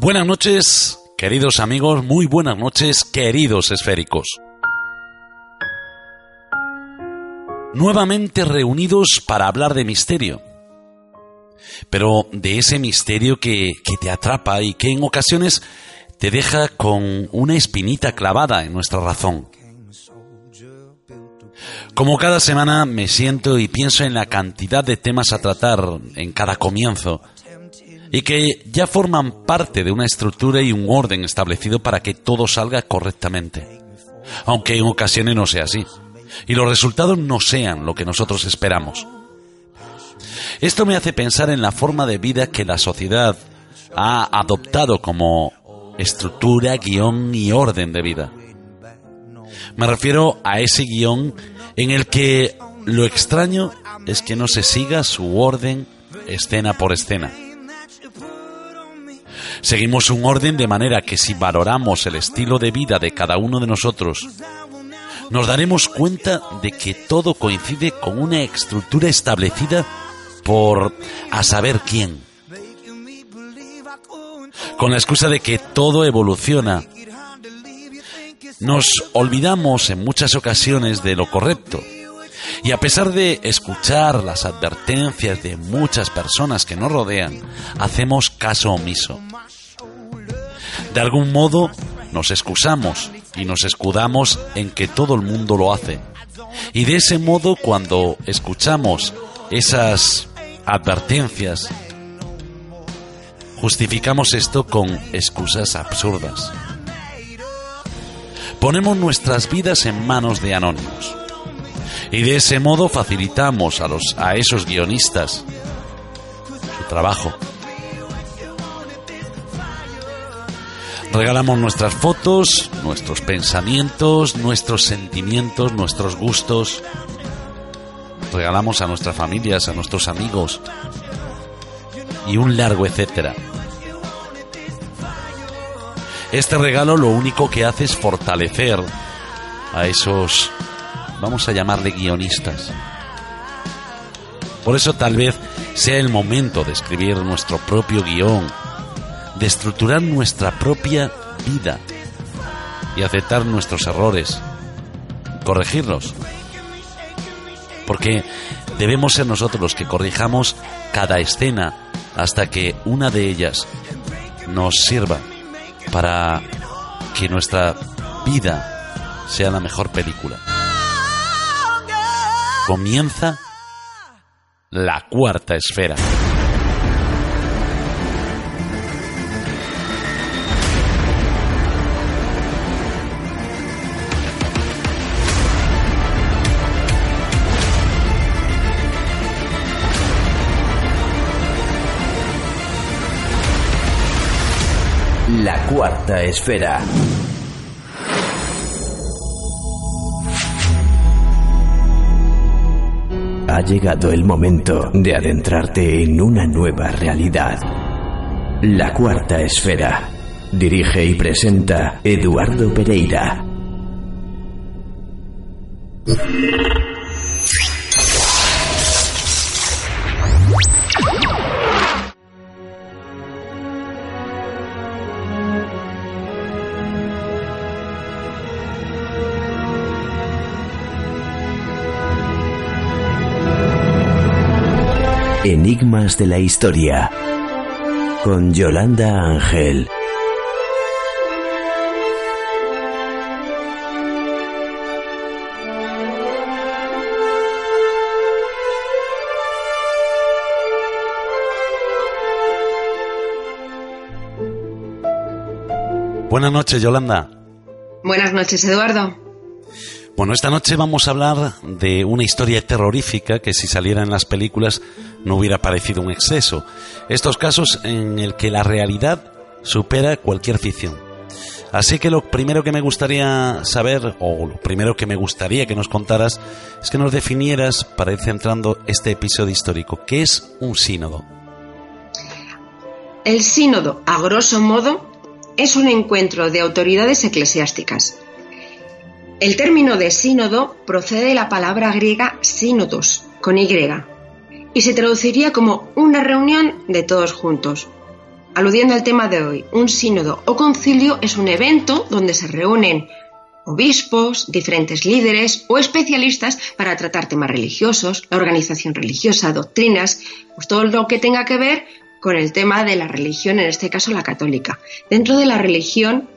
Buenas noches, queridos amigos, muy buenas noches, queridos esféricos. Nuevamente reunidos para hablar de misterio. Pero de ese misterio que, que te atrapa y que en ocasiones te deja con una espinita clavada en nuestra razón. Como cada semana me siento y pienso en la cantidad de temas a tratar en cada comienzo y que ya forman parte de una estructura y un orden establecido para que todo salga correctamente, aunque en ocasiones no sea así, y los resultados no sean lo que nosotros esperamos. Esto me hace pensar en la forma de vida que la sociedad ha adoptado como estructura, guion y orden de vida. Me refiero a ese guion en el que lo extraño es que no se siga su orden escena por escena. Seguimos un orden de manera que si valoramos el estilo de vida de cada uno de nosotros, nos daremos cuenta de que todo coincide con una estructura establecida por a saber quién. Con la excusa de que todo evoluciona, nos olvidamos en muchas ocasiones de lo correcto. Y a pesar de escuchar las advertencias de muchas personas que nos rodean, hacemos caso omiso. De algún modo nos excusamos y nos escudamos en que todo el mundo lo hace. Y de ese modo cuando escuchamos esas advertencias, justificamos esto con excusas absurdas. Ponemos nuestras vidas en manos de anónimos. Y de ese modo facilitamos a, los, a esos guionistas su trabajo. Regalamos nuestras fotos, nuestros pensamientos, nuestros sentimientos, nuestros gustos. Regalamos a nuestras familias, a nuestros amigos y un largo etcétera. Este regalo lo único que hace es fortalecer a esos, vamos a llamarle guionistas. Por eso tal vez sea el momento de escribir nuestro propio guion, de estructurar nuestra propia vida y aceptar nuestros errores, corregirlos. Porque debemos ser nosotros los que corrijamos cada escena hasta que una de ellas nos sirva para que nuestra vida sea la mejor película. Comienza la cuarta esfera. Cuarta esfera. Ha llegado el momento de adentrarte en una nueva realidad. La cuarta esfera. Dirige y presenta Eduardo Pereira. Enigmas de la Historia con Yolanda Ángel. Buenas noches, Yolanda. Buenas noches, Eduardo. Bueno, esta noche vamos a hablar de una historia terrorífica que si saliera en las películas no hubiera parecido un exceso. Estos casos en el que la realidad supera cualquier ficción. Así que lo primero que me gustaría saber, o lo primero que me gustaría que nos contaras, es que nos definieras, para ir centrando este episodio histórico, ¿qué es un sínodo? El sínodo, a grosso modo, es un encuentro de autoridades eclesiásticas. El término de sínodo procede de la palabra griega sínodos, con Y, y se traduciría como una reunión de todos juntos. aludiendo al tema de hoy, un sínodo o concilio es un evento donde se reúnen obispos, diferentes líderes o especialistas para tratar temas religiosos, la organización religiosa, doctrinas, pues todo lo que tenga que ver con el tema de la religión, en este caso la católica. Dentro de la religión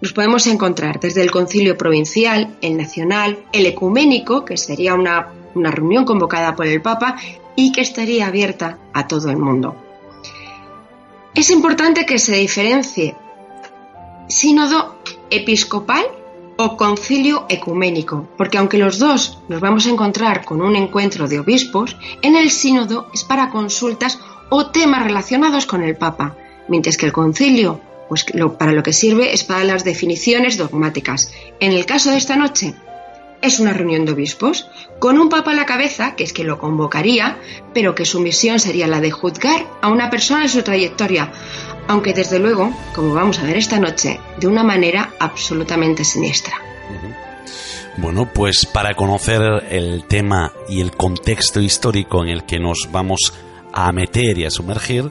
nos podemos encontrar desde el concilio provincial, el nacional, el ecuménico, que sería una, una reunión convocada por el Papa y que estaría abierta a todo el mundo. Es importante que se diferencie sínodo episcopal o concilio ecuménico, porque aunque los dos nos vamos a encontrar con un encuentro de obispos, en el sínodo es para consultas o temas relacionados con el Papa, mientras que el concilio, pues para lo que sirve es para las definiciones dogmáticas. En el caso de esta noche, es una reunión de obispos, con un papa a la cabeza, que es que lo convocaría, pero que su misión sería la de juzgar a una persona en su trayectoria, aunque desde luego, como vamos a ver esta noche, de una manera absolutamente siniestra. Bueno, pues para conocer el tema y el contexto histórico en el que nos vamos a meter y a sumergir,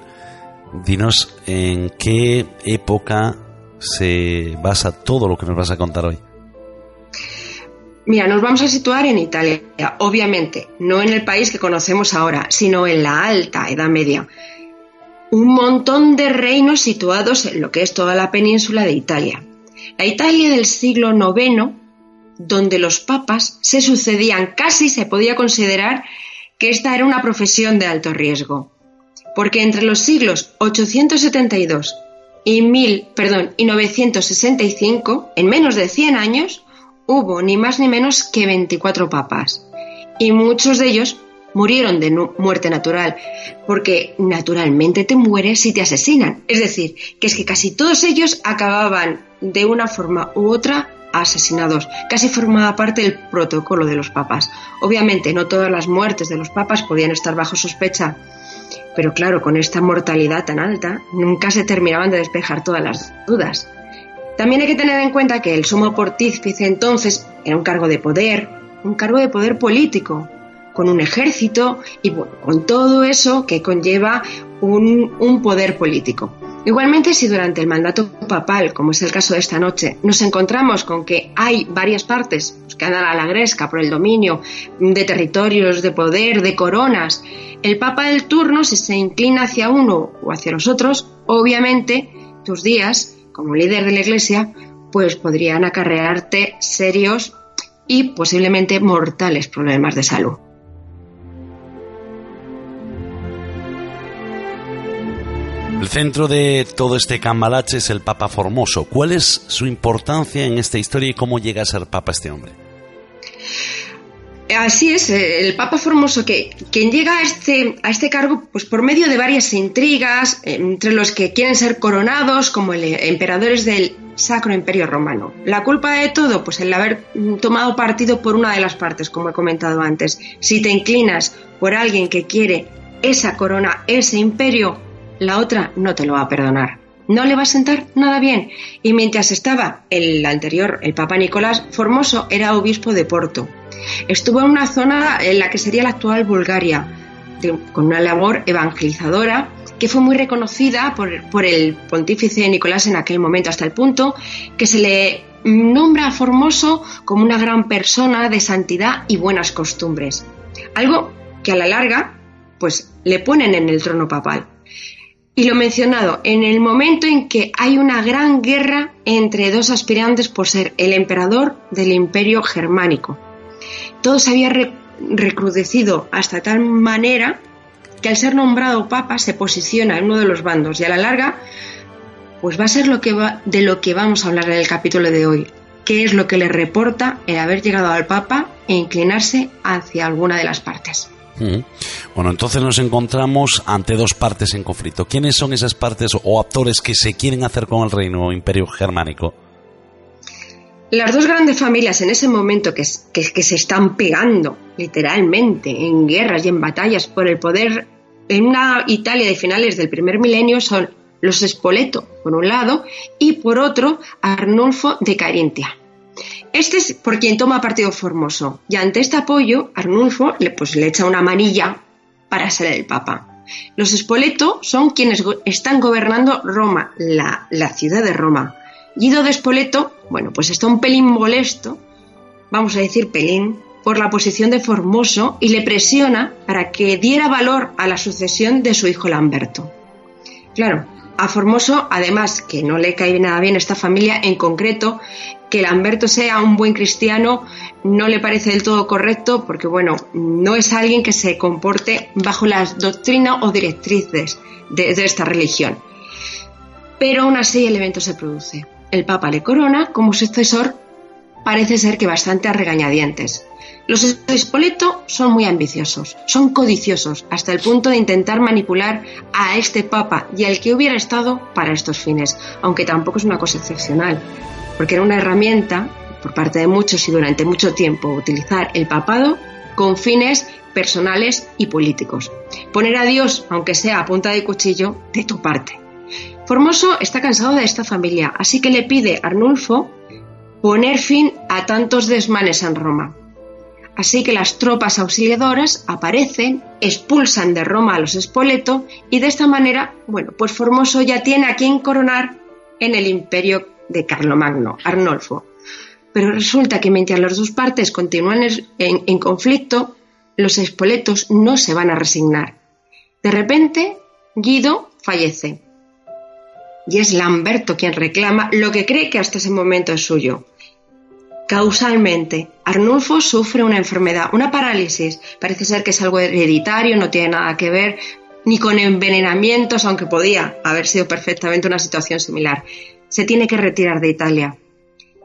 dinos en qué época se basa todo lo que nos vas a contar hoy. Mira, nos vamos a situar en Italia, obviamente, no en el país que conocemos ahora, sino en la alta Edad Media. Un montón de reinos situados en lo que es toda la península de Italia. La Italia del siglo IX, donde los papas se sucedían, casi se podía considerar que esta era una profesión de alto riesgo, porque entre los siglos 872 y, y 965, en menos de 100 años, hubo ni más ni menos que 24 papas, y muchos de ellos murieron de muerte natural, porque naturalmente te mueres si te asesinan. Es decir, que es que casi todos ellos acababan de una forma u otra asesinados. Casi formaba parte del protocolo de los papas. Obviamente no todas las muertes de los papas podían estar bajo sospecha, pero claro, con esta mortalidad tan alta, nunca se terminaban de despejar todas las dudas. También hay que tener en cuenta que el sumo pontífice entonces era un cargo de poder, un cargo de poder político, con un ejército y con todo eso que conlleva un, poder político. Igualmente, si durante el mandato papal, como es el caso de esta noche, nos encontramos con que hay varias partes que andan a la gresca por el dominio de territorios, de poder, de coronas, el papa del turno, si se inclina hacia uno o hacia los otros, obviamente tus días como líder de la Iglesia, pues podrían acarrearte serios y posiblemente mortales problemas de salud. El centro de todo este cambalache es el Papa Formoso. ¿Cuál es su importancia en esta historia y cómo llega a ser Papa este hombre? Así es, eh, el Papa Formoso, que quien llega a este, a este cargo pues por medio de varias intrigas, entre los que quieren ser coronados como el, emperadores del Sacro Imperio Romano. La culpa de todo, pues el haber tomado partido por una de las partes, como he comentado antes. Si te inclinas por alguien que quiere esa corona, ese imperio, la otra no te lo va a perdonar. No le va a sentar nada bien. Y mientras estaba el anterior, el Papa Nicolás Formoso, era obispo de Porto Estuvo en una zona en la que sería la actual Bulgaria, con una labor evangelizadora que fue muy reconocida por, el pontífice Nicolás en aquel momento, hasta el punto que se le nombra a Formoso como una gran persona de santidad y buenas costumbres. Algo que a la larga, pues le ponen en el trono papal. Y lo mencionado, en el momento en que hay una gran guerra entre dos aspirantes por ser el emperador del imperio germánico, todo se había recrudecido hasta tal manera que al ser nombrado papa se posiciona en uno de los bandos y a la larga pues va a ser lo que va, de lo que vamos a hablar en el capítulo de hoy, qué es lo que le reporta el haber llegado al papa e inclinarse hacia alguna de las partes. Bueno, entonces nos encontramos ante dos partes en conflicto. ¿Quiénes son esas partes o actores que se quieren hacer con el reino o imperio germánico? Las dos grandes familias en ese momento que, se están pegando literalmente en guerras y en batallas por el poder en una Italia de finales del primer milenio son los Spoleto, por un lado, y por otro, Arnulfo de Carintia. Este es por quien toma partido Formoso, y ante este apoyo, Arnulfo le, pues, le echa una manilla para ser el Papa. Los Spoleto son quienes están gobernando Roma, la ciudad de Roma. Guido de Spoleto, bueno, pues está un pelín molesto, vamos a decir pelín, por la posición de Formoso y le presiona para que diera valor a la sucesión de su hijo Lamberto. Claro, a Formoso, además, que no le cae nada bien esta familia en concreto, que Lamberto sea un buen cristiano no le parece del todo correcto porque, bueno, no es alguien que se comporte bajo las doctrinas o directrices de, de esta religión. Pero aún así el evento se produce. El Papa le corona como sucesor, parece ser que bastante a regañadientes. Los Spoleto son muy ambiciosos, son codiciosos, hasta el punto de intentar manipular a este papa y al que hubiera estado para estos fines, aunque tampoco es una cosa excepcional, porque era una herramienta por parte de muchos y durante mucho tiempo utilizar el papado con fines personales y políticos. Poner a Dios, aunque sea a punta de cuchillo, de tu parte. Formoso está cansado de esta familia, así que le pide a Arnulfo poner fin a tantos desmanes en Roma. Así que las tropas auxiliadoras aparecen, expulsan de Roma a los Spoleto y de esta manera, bueno, pues Formoso ya tiene a quien coronar en el imperio de Carlomagno, Arnolfo. Pero resulta que mientras las dos partes continúan en, en conflicto, los Spoletos no se van a resignar. De repente, Guido fallece. Y es Lamberto quien reclama lo que cree que hasta ese momento es suyo, Causalmente, Arnulfo sufre una enfermedad, una parálisis. Parece ser que es algo hereditario, no tiene nada que ver ni con envenenamientos, aunque podía haber sido perfectamente una situación similar. Se tiene que retirar de Italia.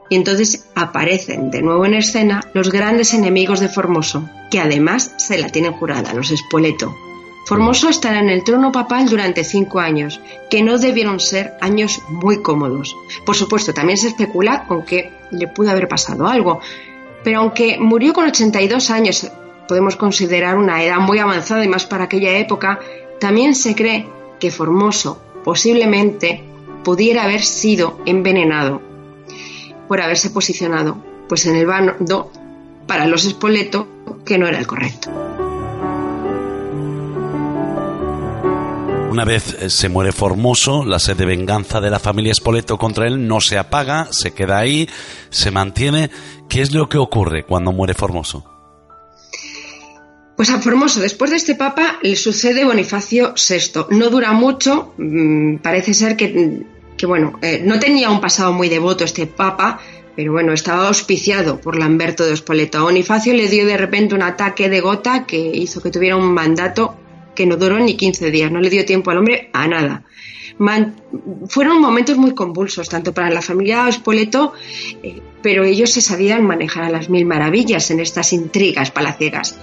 Y entonces aparecen de nuevo en escena los grandes enemigos de Formoso, que además se la tienen jurada, los Spoleto. Formoso estará en el trono papal durante cinco años, que no debieron ser años muy cómodos. Por supuesto, también se especula con que le pudo haber pasado algo, pero aunque murió con 82 años, podemos considerar una edad muy avanzada y más para aquella época, también se cree que Formoso posiblemente pudiera haber sido envenenado por haberse posicionado pues en el bando para los Espoleto que no era el correcto. Una vez eh, se muere Formoso, la sed de venganza de la familia Espoleto contra él no se apaga, se queda ahí, se mantiene. ¿Qué es lo que ocurre cuando muere Formoso? Pues a Formoso, después de este papa, le sucede Bonifacio VI. No dura mucho, mm, parece ser que, bueno, eh, no tenía un pasado muy devoto este papa, pero bueno, estaba auspiciado por Lamberto de Spoleto. A Bonifacio le dio de repente un ataque de gota que hizo que tuviera un mandato que no duró ni 15 días, no le dio tiempo al hombre a nada. fueron momentos muy convulsos, tanto para la familia Spoleto, eh, pero ellos se sabían manejar a las mil maravillas en estas intrigas palaciegas.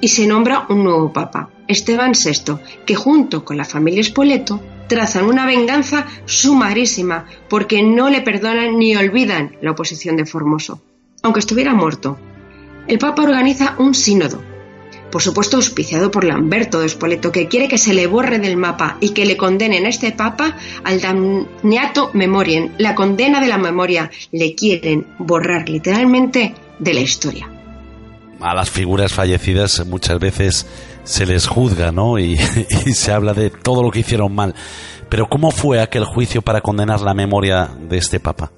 Y se nombra un nuevo papa, Esteban VI, que junto con la familia Spoleto trazan una venganza sumarísima porque no le perdonan ni olvidan la oposición de Formoso, aunque estuviera muerto. El Papa organiza un sínodo por supuesto auspiciado por Lamberto de Spoleto, que quiere que se le borre del mapa y que le condenen a este papa al damniato memorien, la condena de la memoria. Le quieren borrar literalmente de la historia. A las figuras fallecidas muchas veces se les juzga, ¿no? Y, se habla de todo lo que hicieron mal. Pero ¿cómo fue aquel juicio para condenar la memoria de este papa?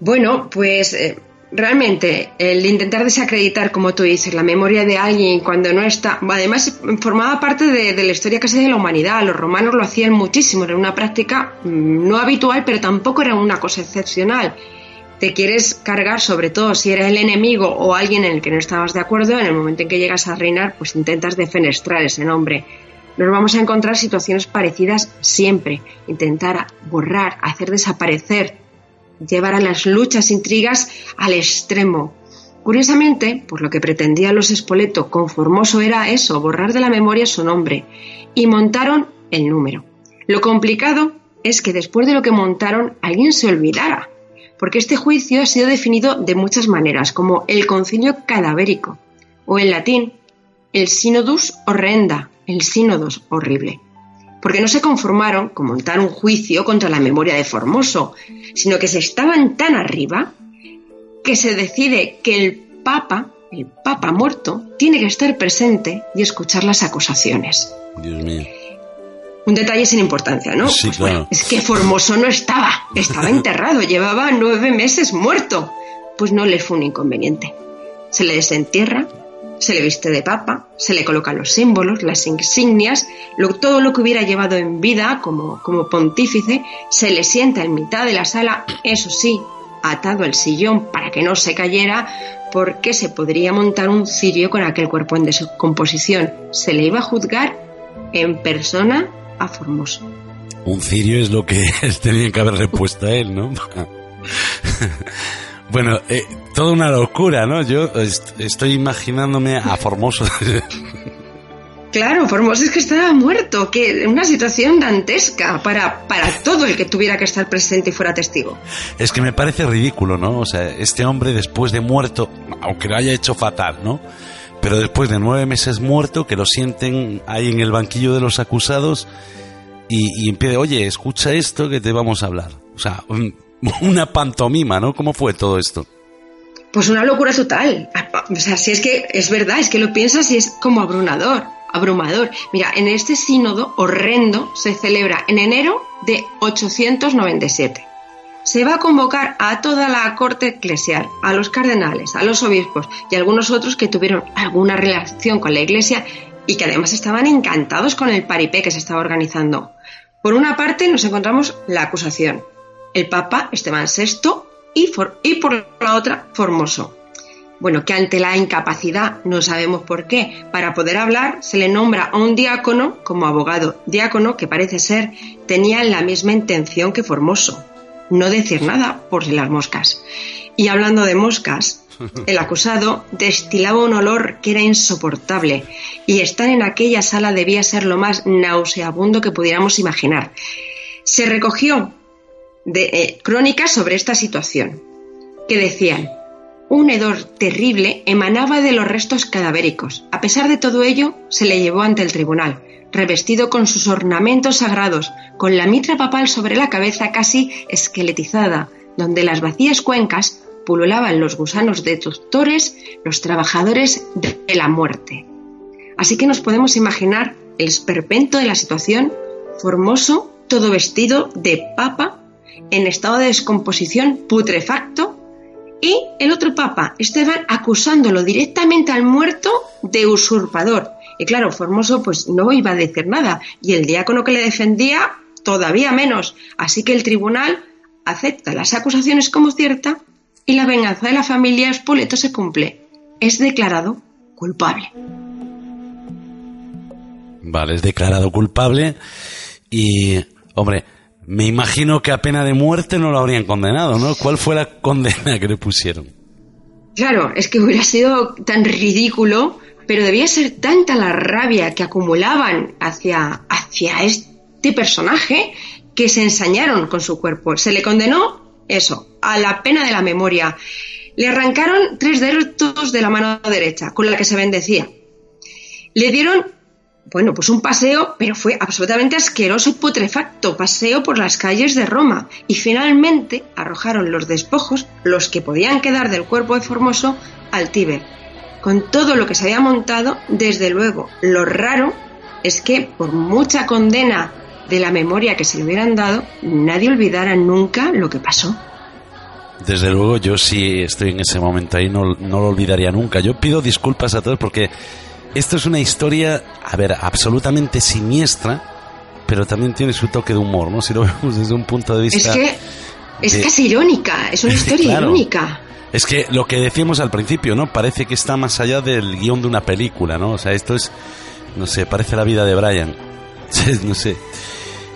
Bueno, pues eh, realmente el intentar desacreditar, como tú dices, la memoria de alguien cuando no está, además formaba parte de, la historia casi de la humanidad, los romanos lo hacían muchísimo, era una práctica mm, no habitual, pero tampoco era una cosa excepcional. Te quieres cargar, sobre todo si eres el enemigo o alguien en el que no estabas de acuerdo, en el momento en que llegas a reinar, pues intentas defenestrar ese nombre. Nos vamos a encontrar situaciones parecidas siempre, intentar borrar, hacer desaparecer llevar a las luchas, intrigas al extremo. Curiosamente, por lo que pretendía los Espoleto con Formoso era eso, borrar de la memoria su nombre, y montaron el número. Lo complicado es que después de lo que montaron alguien se olvidara, porque este juicio ha sido definido de muchas maneras, como el concilio cadavérico, o en latín, el synodus horrenda, el sínodos horrible porque no se conformaron con montar un juicio contra la memoria de Formoso, sino que se estaban tan arriba que se decide que el Papa el Papa muerto, tiene que estar presente y escuchar las acusaciones. Dios mío. Un detalle sin importancia, ¿no? Sí, Pues claro. bueno, es que Formoso no estaba, estaba enterrado, llevaba nueve meses muerto. Pues no les fue un inconveniente. Se le desentierra, se le viste de papa, se le colocan los símbolos, las insignias, lo- todo lo que hubiera llevado en vida como, como pontífice, se le sienta en mitad de la sala, eso sí, atado al sillón para que no se cayera, porque se podría montar un cirio con aquel cuerpo en descomposición. Se le iba a juzgar en persona a Formoso. Un cirio es lo que tenían que haber repuesto a él, ¿no? bueno, eh, toda una locura, ¿no? Yo est- estoy imaginándome a Formoso. Claro, Formoso es que estaba muerto, que una situación dantesca para, para todo el que tuviera que estar presente y fuera testigo. es que me parece ridículo, ¿no? O sea, este hombre después de muerto, aunque lo haya hecho fatal, ¿no? Pero después de nueve meses muerto, que lo sienten ahí en el banquillo de los acusados y, y empieza, oye, escucha esto que te vamos a hablar. O sea, un- una pantomima, ¿no? ¿Cómo fue todo esto? Pues una locura total. O sea, si es que es verdad, es que lo piensas y es como abrumador, abrumador. Mira, en este sínodo horrendo se celebra en enero de 897. Se va a convocar a toda la corte eclesial, a los cardenales, a los obispos y algunos otros que tuvieron alguna relación con la iglesia y que además estaban encantados con el paripé que se estaba organizando. Por una parte nos encontramos la acusación, el Papa Esteban VI y, for- y por la otra Formoso. Bueno, que ante la incapacidad, no sabemos por qué, para poder hablar se le nombra a un diácono como abogado. Diácono que parece ser tenía la misma intención que Formoso, no decir nada por si las moscas. Y hablando de moscas, el acusado destilaba un olor que era insoportable y estar en aquella sala debía ser lo más nauseabundo que pudiéramos imaginar. Se recogió eh, crónicas sobre esta situación, que decían, un hedor terrible emanaba de los restos cadavéricos. A pesar de todo ello, se le llevó ante el tribunal, revestido con sus ornamentos sagrados, con la mitra papal sobre la cabeza casi esqueletizada, donde las vacías cuencas pululaban los gusanos destructores, los trabajadores de la muerte. Así que nos podemos imaginar el esperpento de la situación, formoso, todo vestido de papa, en estado de descomposición, putrefacto, y el otro papa, Esteban, acusándolo directamente al muerto de usurpador. Y claro, Formoso pues no iba a decir nada, y el diácono que le defendía todavía menos. Así que el tribunal acepta las acusaciones como cierta y la venganza de la familia Spoleto se cumple. Es declarado culpable. Vale, es declarado culpable y, hombre, me imagino que a pena de muerte no lo habrían condenado, ¿no? ¿Cuál fue la condena que le pusieron? Claro, es que hubiera sido tan ridículo, pero debía ser tanta la rabia que acumulaban hacia, hacia este personaje que se ensañaron con su cuerpo. Se le condenó, eso, a la pena de la memoria. Le arrancaron tres dedos de la mano derecha, con la que se bendecía. Le dieron, bueno, pues un paseo, pero fue absolutamente asqueroso y putrefacto, paseo por las calles de Roma. Y finalmente arrojaron los despojos, los que podían quedar del cuerpo de Formoso, al Tíber. Con todo lo que se había montado, desde luego, lo raro es que por mucha condena de la memoria que se le hubieran dado, nadie olvidara nunca lo que pasó. Desde luego, yo sí estoy en ese momento ahí, no, no lo olvidaría nunca. Yo pido disculpas a todos porque esto es una historia, a ver, absolutamente siniestra, pero también tiene su toque de humor, ¿no? Si lo vemos desde un punto de Es vista... que es de- casi irónica, es una historia Claro. irónica. Es que lo que decíamos al principio, ¿no? Parece que está más allá del guion de una película, ¿no? O sea, esto es, no sé, parece la vida de Brian. no sé.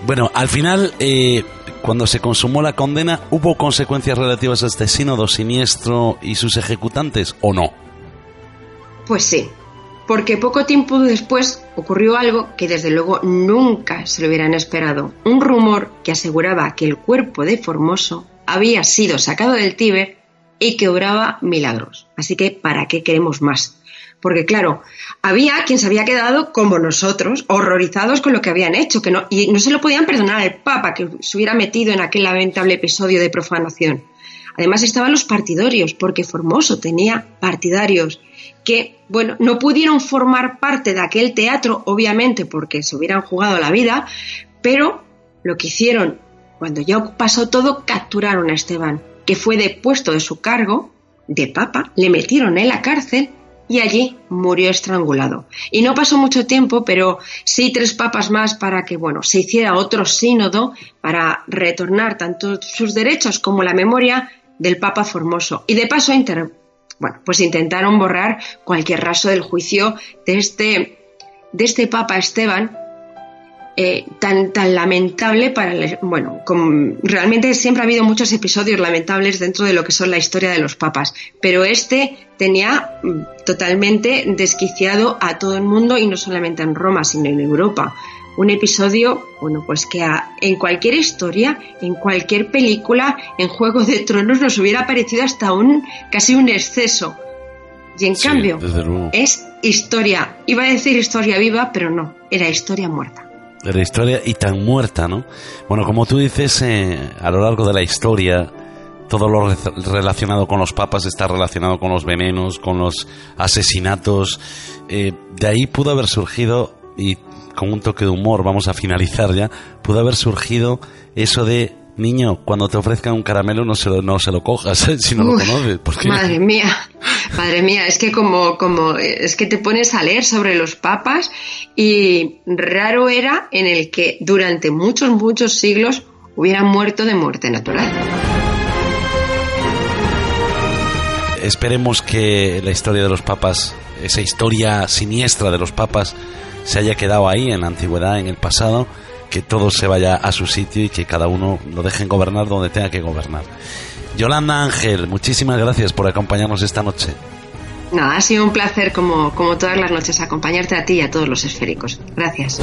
Bueno, al final, eh, cuando se consumó la condena, ¿hubo consecuencias relativas a este sínodo siniestro y sus ejecutantes o no? Pues sí, porque poco tiempo después ocurrió algo que desde luego nunca se lo hubieran esperado. Un rumor que aseguraba que el cuerpo de Formoso había sido sacado del Tíber y que obraba milagros. Así que, ¿para qué queremos más? Porque claro, había quien se había quedado como nosotros, horrorizados con lo que habían hecho, que no, y no se lo podían perdonar al Papa que se hubiera metido en aquel lamentable episodio de profanación. Además estaban los partidarios, porque Formoso tenía partidarios que, bueno, no pudieron formar parte de aquel teatro, obviamente, porque se hubieran jugado la vida, pero lo que hicieron cuando ya pasó todo, capturaron a Esteban, que fue depuesto de su cargo de papa, le metieron en la cárcel y allí murió estrangulado. Y no pasó mucho tiempo, pero sí tres papas más para que, bueno, se hiciera otro sínodo para retornar tanto sus derechos como la memoria del Papa Formoso. Y de paso, bueno, pues intentaron borrar cualquier raso del juicio de este, de este Papa Esteban, eh, tan, tan lamentable para bueno realmente siempre ha habido muchos episodios lamentables dentro de lo que son la historia de los papas pero este tenía mm, totalmente desquiciado a todo el mundo y no solamente en Roma sino en Europa un episodio bueno pues que en cualquier historia en cualquier película en Juego de Tronos nos hubiera parecido hasta un casi un exceso y en cambio es historia iba a decir historia viva pero no era historia muerta de la historia y tan muerta, ¿no? Bueno, como tú dices, eh, a lo largo de la historia, todo lo relacionado con los papas está relacionado con los venenos, con los asesinatos. Eh, de ahí pudo haber surgido, y con un toque de humor, vamos a finalizar ya, pudo haber surgido eso de niño, cuando te ofrezcan un caramelo no se lo, no se lo cojas si no lo conoces. Madre mía, madre mía, es que como, como, es que te pones a leer sobre los papas y raro era en el que durante muchos, muchos siglos hubieran muerto de muerte natural. Esperemos que la historia de los papas, esa historia siniestra de los papas, se haya quedado ahí en la antigüedad, en el pasado que todo se vaya a su sitio y que cada uno lo dejen gobernar donde tenga que gobernar. Yolanda Ángel, muchísimas gracias por acompañarnos esta noche. No, ha sido un placer como, como todas las noches acompañarte a ti y a todos los esféricos. Gracias.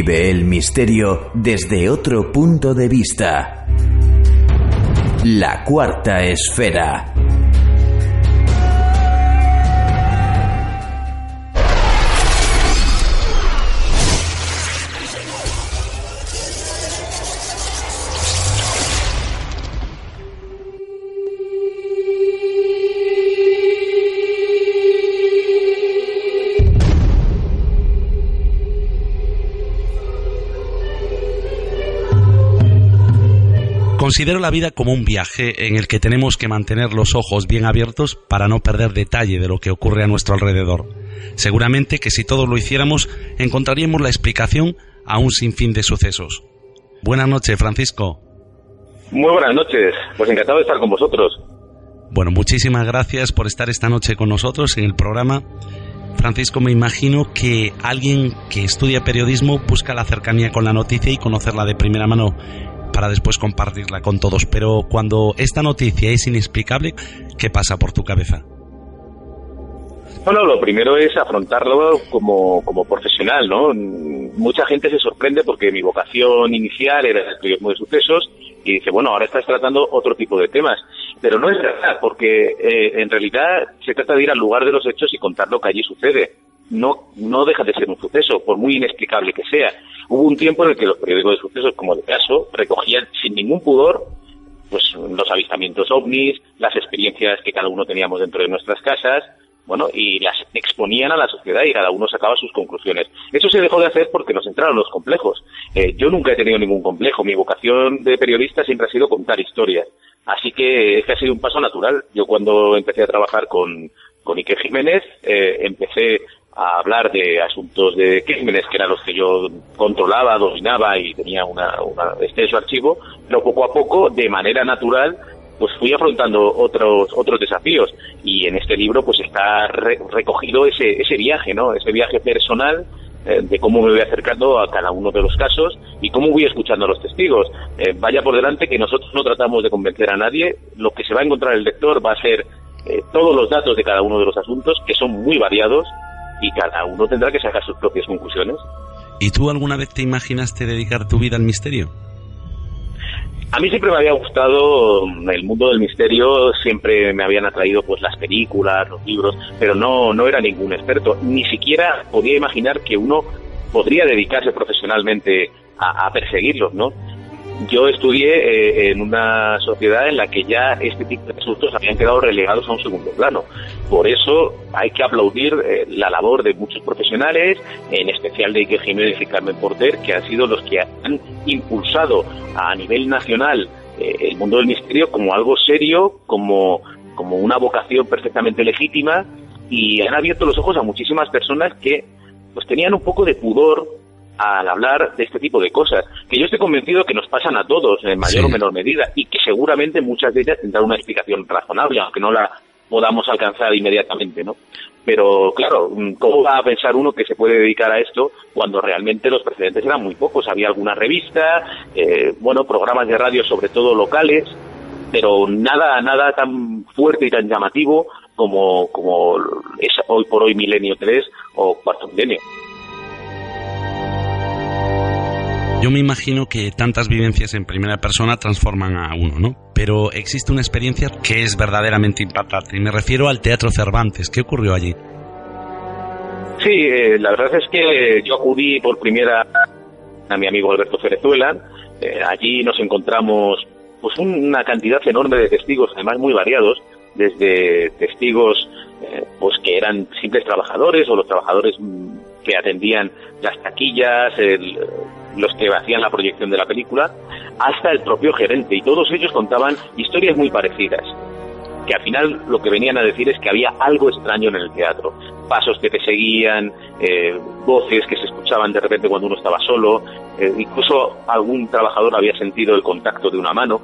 Vive el misterio desde otro punto de vista. La cuarta esfera. Considero la vida como un viaje en el que tenemos que mantener los ojos bien abiertos para no perder detalle de lo que ocurre a nuestro alrededor. Seguramente que si todos lo hiciéramos encontraríamos la explicación a un sinfín de sucesos. Buenas noches, Francisco. Muy buenas noches, pues encantado de estar con vosotros. Bueno, muchísimas gracias por estar esta noche con nosotros en el programa. Francisco, me imagino que alguien que estudia periodismo busca la cercanía con la noticia y conocerla de primera mano para después compartirla con todos. Pero cuando esta noticia es inexplicable, ¿qué pasa por tu cabeza? Bueno, lo primero es afrontarlo como, como profesional, ¿no? Mucha gente se sorprende porque mi vocación inicial era el periodismo de sucesos y dice, bueno, ahora estás tratando otro tipo de temas. Pero no es verdad, porque eh, en realidad se trata de ir al lugar de los hechos y contar lo que allí sucede. No, no deja de ser un suceso, por muy inexplicable que sea. Hubo un tiempo en el que los periódicos de sucesos, como de caso, recogían sin ningún pudor pues los avistamientos ovnis, las experiencias que cada uno teníamos dentro de nuestras casas, bueno, y las exponían a la sociedad y cada uno sacaba sus conclusiones. Eso se dejó de hacer porque nos entraron los complejos. Eh, yo nunca he tenido ningún complejo. Mi vocación de periodista siempre ha sido contar historias. Así que este ha sido un paso natural. Yo cuando empecé a trabajar con, con Iker Jiménez, eh, empecé a hablar de asuntos de crímenes que eran los que yo controlaba, dominaba y tenía una extenso archivo, pero poco a poco, de manera natural, pues fui afrontando otros otros desafíos y en este libro pues está recogido ese ese viaje, ¿no? Ese viaje personal eh, de cómo me voy acercando a cada uno de los casos y cómo voy escuchando a los testigos. Eh, vaya por delante que nosotros no tratamos de convencer a nadie, lo que se va a encontrar el lector va a ser eh, todos los datos de cada uno de los asuntos, que son muy variados, y cada uno tendrá que sacar sus propias conclusiones. ¿Y tú alguna vez te imaginaste dedicar tu vida al misterio? A mí siempre me había gustado el mundo del misterio, siempre me habían atraído pues las películas, los libros, pero no, no era ningún experto, ni siquiera podía imaginar que uno podría dedicarse profesionalmente a, a perseguirlos, ¿no? Yo estudié eh, en una sociedad en la que ya este tipo de asuntos habían quedado relegados a un segundo plano. Por eso hay que aplaudir eh, la labor de muchos profesionales, en especial de Ike Jiménez y Carmen Porter, que han sido los que han impulsado a nivel nacional eh, el mundo del misterio como algo serio, como, como una vocación perfectamente legítima y han abierto los ojos a muchísimas personas que pues tenían un poco de pudor al hablar de este tipo de cosas, que yo estoy convencido que nos pasan a todos en mayor o menor medida y que seguramente muchas de ellas tendrán una explicación razonable, aunque no la podamos alcanzar inmediatamente, ¿no? Pero claro, ¿cómo va a pensar uno que se puede dedicar a esto cuando realmente los precedentes eran muy pocos? Había alguna revista, eh, bueno, programas de radio sobre todo locales, pero nada, nada tan fuerte y tan llamativo como, como es hoy por hoy Milenio 3 o Cuarto Milenio. Yo me imagino que tantas vivencias en primera persona transforman a uno, ¿no? Pero existe una experiencia que es verdaderamente impactante y me refiero al Teatro Cervantes. ¿Qué ocurrió allí? Sí, eh, la verdad es que yo acudí por primera a mi amigo Alberto Cerezuela. Eh, allí nos encontramos pues una cantidad enorme de testigos, además muy variados, desde testigos eh, pues que eran simples trabajadores o los trabajadores mm, que atendían las taquillas, los que hacían la proyección de la película, hasta el propio gerente. Y todos ellos contaban historias muy parecidas que al final lo que venían a decir es que había algo extraño en el teatro. Pasos que te seguían, eh, voces que se escuchaban de repente cuando uno estaba solo, eh, incluso algún trabajador había sentido el contacto de una mano.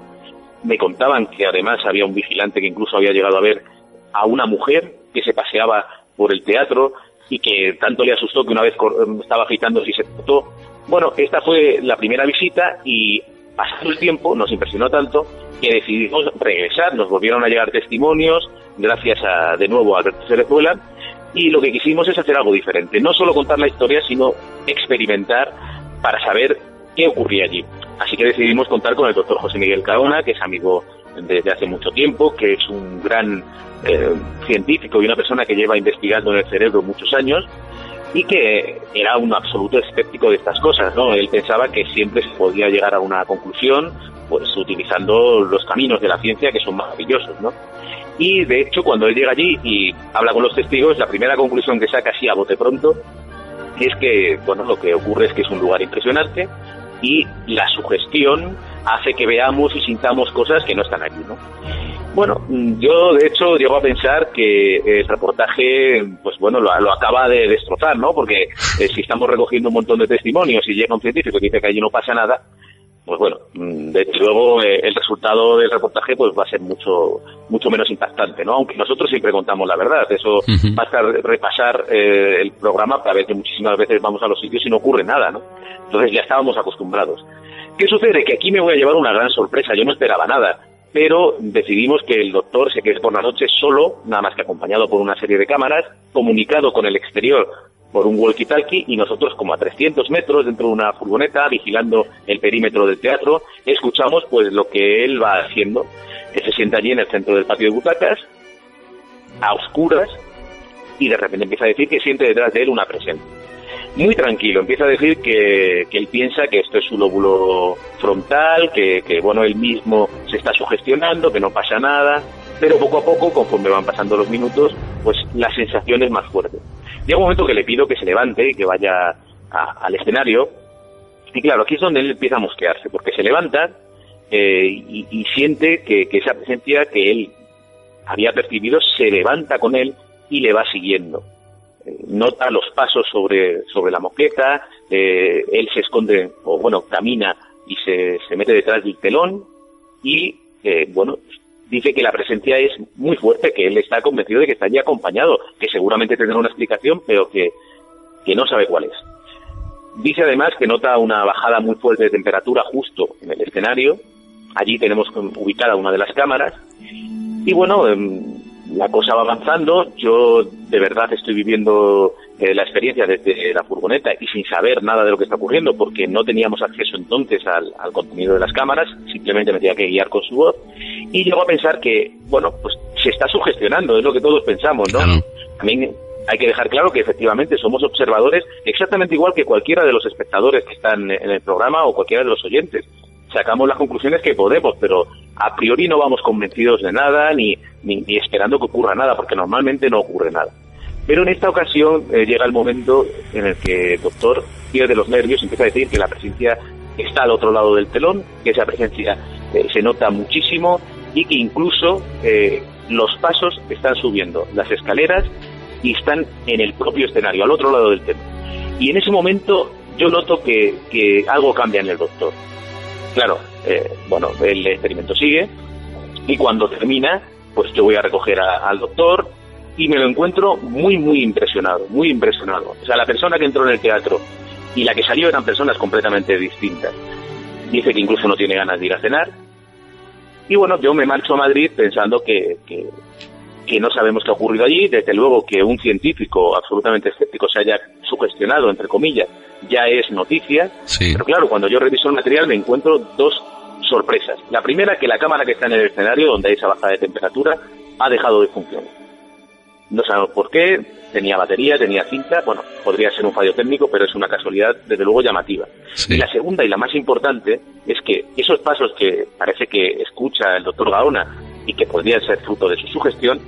Me contaban que además había un vigilante que incluso había llegado a ver a una mujer que se paseaba por el teatro y que tanto le asustó que una vez estaba agitando y se cortó. Bueno, esta fue la primera visita y pasado el tiempo nos impresionó tanto que decidimos regresar, nos volvieron a llegar testimonios, gracias a, de nuevo a Alberto Cerezuela, y lo que quisimos es hacer algo diferente, no solo contar la historia, sino experimentar para saber qué ocurría allí. Así que decidimos contar con el doctor José Miguel Caona, que es amigo desde hace mucho tiempo, que es un gran eh, científico y una persona que lleva investigando en el cerebro muchos años y que era un absoluto escéptico de estas cosas, ¿no? Él pensaba que siempre se podía llegar a una conclusión pues utilizando los caminos de la ciencia que son maravillosos, ¿no? Y de hecho, cuando él llega allí y habla con los testigos, la primera conclusión que saca así a bote pronto es que, bueno, lo que ocurre es que es un lugar impresionante y la sugestión hace que veamos y sintamos cosas que no están allí, ¿no? Bueno, yo de hecho llego a pensar que el reportaje, pues bueno, lo, acaba de destrozar, ¿no? Porque eh, si estamos recogiendo un montón de testimonios y llega un científico que dice que allí no pasa nada, pues bueno, mm, de hecho luego eh, el resultado del reportaje pues va a ser mucho mucho menos impactante, ¿no? Aunque nosotros siempre contamos la verdad, eso basta repasar eh, el programa para ver que muchísimas veces vamos a los sitios y no ocurre nada, ¿no? Entonces ya estábamos acostumbrados. ¿Qué sucede? Que aquí me voy a llevar una gran sorpresa, yo no esperaba nada pero decidimos que el doctor se quede por la noche solo, nada más que acompañado por una serie de cámaras, comunicado con el exterior por un walkie-talkie y nosotros como a 300 metros dentro de una furgoneta vigilando el perímetro del teatro escuchamos pues lo que él va haciendo que se sienta allí en el centro del patio de butacas a oscuras y de repente empieza a decir que siente detrás de él una presencia muy tranquilo. Empieza a decir que, él piensa que esto es su lóbulo frontal, que, bueno, él mismo se está sugestionando, que no pasa nada, pero poco a poco, conforme van pasando los minutos, pues la sensación es más fuerte. Llega un momento que le pido que se levante y que vaya al escenario, y claro, aquí es donde él empieza a mosquearse, porque se levanta eh, y, siente que, que esa presencia que él había percibido se levanta con él y le va siguiendo nota los pasos sobre, sobre la moqueta, eh, él se esconde, o bueno, camina y se, se mete detrás del telón y, eh, bueno, dice que la presencia es muy fuerte, que él está convencido de que está allí acompañado, que seguramente tendrá una explicación, pero que, que no sabe cuál es. Dice además que nota una bajada muy fuerte de temperatura justo en el escenario. Allí tenemos ubicada una de las cámaras. Y bueno, em, la cosa va avanzando, yo de verdad estoy viviendo eh, la experiencia desde la furgoneta y sin saber nada de lo que está ocurriendo, porque no teníamos acceso entonces al, contenido de las cámaras, simplemente me tenía que guiar con su voz, y llego a pensar que, bueno, pues se está sugestionando, es lo que todos pensamos, ¿no? También hay que dejar claro que efectivamente somos observadores exactamente igual que cualquiera de los espectadores que están en el programa o cualquiera de los oyentes sacamos las conclusiones que podemos, pero a priori no vamos convencidos de nada ni, ni, esperando que ocurra nada, porque normalmente no ocurre nada. Pero en esta ocasión eh, llega el momento en el que el doctor pierde los nervios y empieza a decir que la presencia está al otro lado del telón, que esa presencia eh, se nota muchísimo y que incluso eh, los pasos están subiendo las escaleras y están en el propio escenario, al otro lado del telón. Y en ese momento yo noto que, que algo cambia en el doctor. Claro, eh, bueno, el experimento sigue y cuando termina, pues yo voy a recoger al doctor y me lo encuentro muy, muy impresionado, muy impresionado. O sea, la persona que entró en el teatro y la que salió eran personas completamente distintas. Dice que incluso no tiene ganas de ir a cenar. Y bueno, yo me marcho a Madrid pensando que, que, que no sabemos qué ha ocurrido allí. Desde luego que un científico absolutamente escéptico se haya sugestionado, entre comillas, ya es noticia. Pero claro, cuando yo reviso el material me encuentro dos sorpresas. La primera, que la cámara que está en el escenario, donde hay esa bajada de temperatura, ha dejado de funcionar. No sabemos por qué, tenía batería, tenía cinta, bueno, podría ser un fallo técnico, pero es una casualidad desde luego llamativa. Y la segunda y la más importante es que esos pasos que parece que escucha el doctor Gaona y que podrían ser fruto de su sugestión,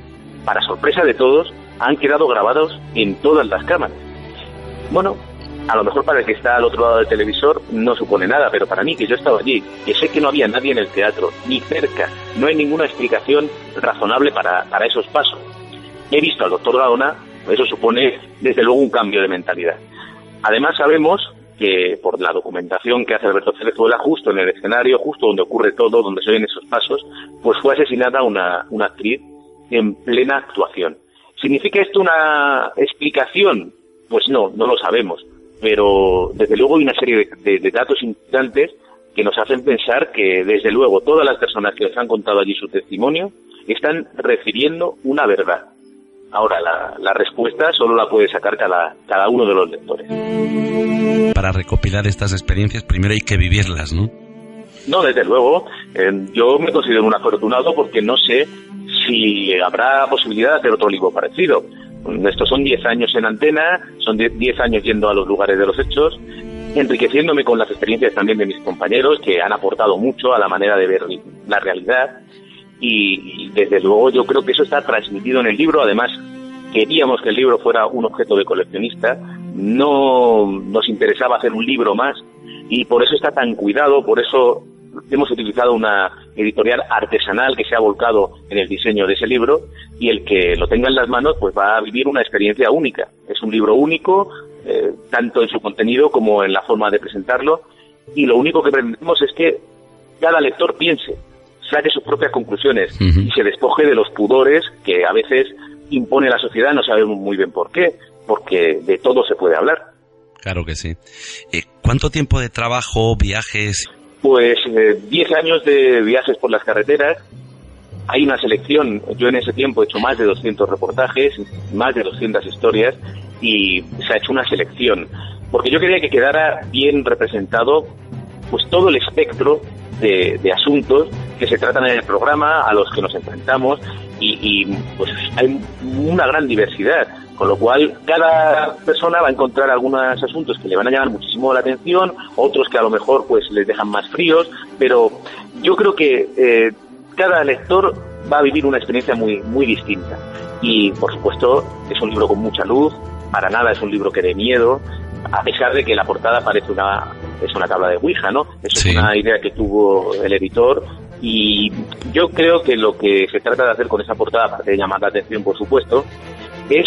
para sorpresa de todos, han quedado grabados en todas las cámaras. Bueno, a lo mejor para el que está al otro lado del televisor no supone nada, pero para mí, que yo estaba allí, que sé que no había nadie en el teatro, ni cerca, no hay ninguna explicación razonable para, para esos pasos. He visto al doctor Gaona, eso supone desde luego un cambio de mentalidad. Además sabemos que por la documentación que hace Alberto Cerezuela, justo en el escenario, justo donde ocurre todo, donde se ven esos pasos, pues fue asesinada una, una actriz en plena actuación. ¿Significa esto una explicación? Pues no, no lo sabemos pero desde luego hay una serie de, datos importantes que nos hacen pensar que desde luego todas las personas que les han contado allí su testimonio están refiriendo una verdad. Ahora, la, respuesta solo la puede sacar cada, cada uno de los lectores. Para recopilar estas experiencias, primero hay que vivirlas, ¿no? No, desde luego. Eh, yo me considero un afortunado porque no sé si habrá posibilidad de hacer otro libro parecido. Estos son 10 años en antena, son 10 años yendo a los lugares de los hechos, enriqueciéndome con las experiencias también de mis compañeros que han aportado mucho a la manera de ver la realidad y, desde luego yo creo que eso está transmitido en el libro. Además, queríamos que el libro fuera un objeto de coleccionista, no nos interesaba hacer un libro más y por eso está tan cuidado, por eso hemos utilizado una editorial artesanal que se ha volcado en el diseño de ese libro y el que lo tenga en las manos pues va a vivir una experiencia única. Es un libro único, eh, tanto en su contenido como en la forma de presentarlo y lo único que pretendemos es que cada lector piense, saque sus propias conclusiones y se despoje de los pudores que a veces impone la sociedad, no sabemos muy bien por qué, porque de todo se puede hablar. Claro que sí. Eh, ¿Cuánto tiempo de trabajo, viajes pues 10 eh, años de viajes por las carreteras. Hay una selección, yo en ese tiempo he hecho más de 200 reportajes, más de 200 historias y se ha hecho una selección, porque yo quería que quedara bien representado pues todo el espectro de, asuntos que se tratan en el programa, a los que nos enfrentamos y, pues hay una gran diversidad con lo cual, cada persona va a encontrar algunos asuntos que le van a llamar muchísimo la atención, otros que a lo mejor pues les dejan más fríos, pero yo creo que eh, cada lector va a vivir una experiencia muy, muy distinta. Y, por supuesto, es un libro con mucha luz, para nada es un libro que dé miedo, a pesar de que la portada parece una, es una tabla de Ouija, ¿no? Eso es una idea que tuvo el editor y yo creo que lo que se trata de hacer con esa portada, aparte de llamar la atención, por supuesto, es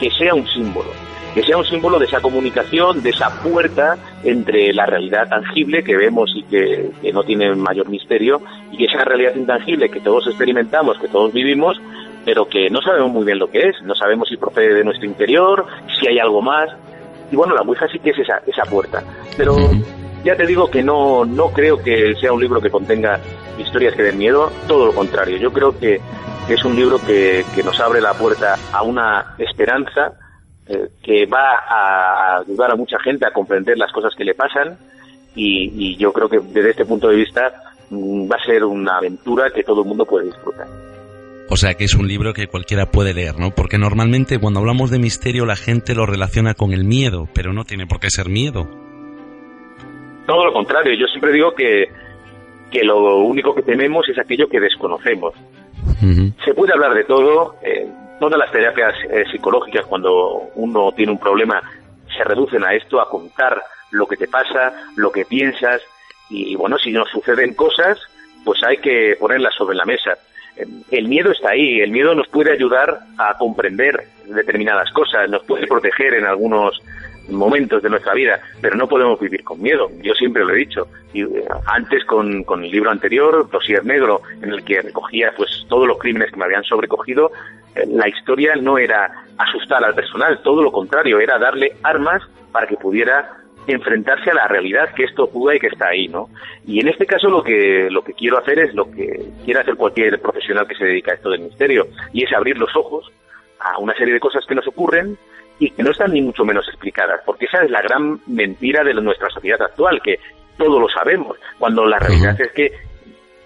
que sea un símbolo, que sea un símbolo de esa comunicación, de esa puerta entre la realidad tangible que vemos y que, no tiene mayor misterio, y esa realidad intangible que todos experimentamos, que todos vivimos, pero que no sabemos muy bien lo que es, no sabemos si procede de nuestro interior, si hay algo más. Y bueno, la Ouija sí que es esa, esa puerta. Pero Ya te digo que no, no creo que sea un libro que contenga historias que den miedo, todo lo contrario. Yo creo que es un libro que, que nos abre la puerta a una esperanza eh, que va a ayudar a mucha gente a comprender las cosas que le pasan y, y yo creo que desde este punto de vista mm, va a ser una aventura que todo el mundo puede disfrutar. O sea que es un libro que cualquiera puede leer, ¿no? Porque normalmente cuando hablamos de misterio la gente lo relaciona con el miedo, pero no tiene por qué ser miedo. Todo lo contrario, yo siempre digo que, que lo único que tememos es aquello que desconocemos. Se puede hablar de todo, eh, todas las terapias eh, psicológicas cuando uno tiene un problema se reducen a esto, a contar lo que te pasa, lo que piensas y bueno, si nos suceden cosas, pues hay que ponerlas sobre la mesa el miedo está ahí, el miedo nos puede ayudar a comprender determinadas cosas, nos puede proteger en algunos momentos de nuestra vida, pero no podemos vivir con miedo. Yo siempre lo he dicho. Y eh, antes con, con el libro anterior, Dosier Negro, en el que recogía pues todos los crímenes que me habían sobrecogido, eh, la historia no era asustar al personal, todo lo contrario, era darle armas para que pudiera enfrentarse a la realidad que esto ocurra y que está ahí, ¿no? Y en este caso lo que, lo que quiero hacer es lo que quiere hacer cualquier profesional que se dedica a esto del misterio, y es abrir los ojos a una serie de cosas que nos ocurren y que no están ni mucho menos explicadas, porque esa es la gran mentira de nuestra sociedad actual, que todo lo sabemos, cuando la realidad es que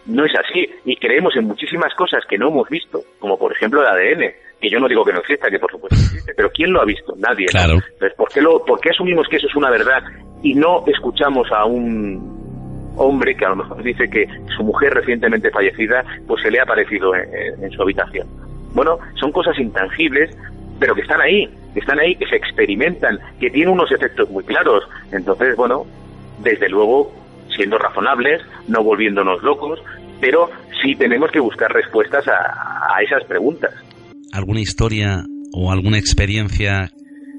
no es así y creemos en muchísimas cosas que no hemos visto, como por ejemplo el ADN que yo no digo que no exista, que por supuesto existe, pero ¿quién lo ha visto? Nadie. Claro. Entonces, ¿por qué, lo, ¿por qué asumimos que eso es una verdad y no escuchamos a un hombre que a lo mejor dice que su mujer recientemente fallecida pues se le ha aparecido en, su habitación? Bueno, son cosas intangibles, pero que están ahí, que están ahí, que se experimentan, que tienen unos efectos muy claros. Entonces, bueno, desde luego, siendo razonables, no volviéndonos locos, pero sí tenemos que buscar respuestas a, a esas preguntas alguna historia o alguna experiencia?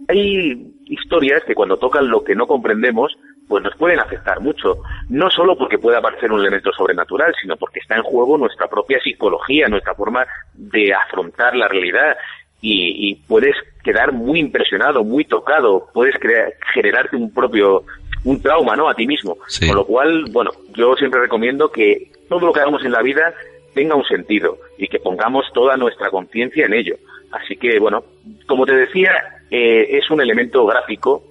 Hay historias que cuando tocan lo que no comprendemos, pues nos pueden afectar mucho. No solo porque pueda aparecer un elemento sobrenatural, sino porque está en juego nuestra propia psicología, nuestra forma de afrontar la realidad. Y, puedes quedar muy impresionado, muy tocado, puedes crear, generarte un propio un trauma, ¿no? A ti mismo. Con lo cual, bueno, yo siempre recomiendo que todo lo que hagamos en la vida tenga un sentido y que pongamos toda nuestra conciencia en ello. Así que, bueno, como te decía, eh, es un elemento gráfico,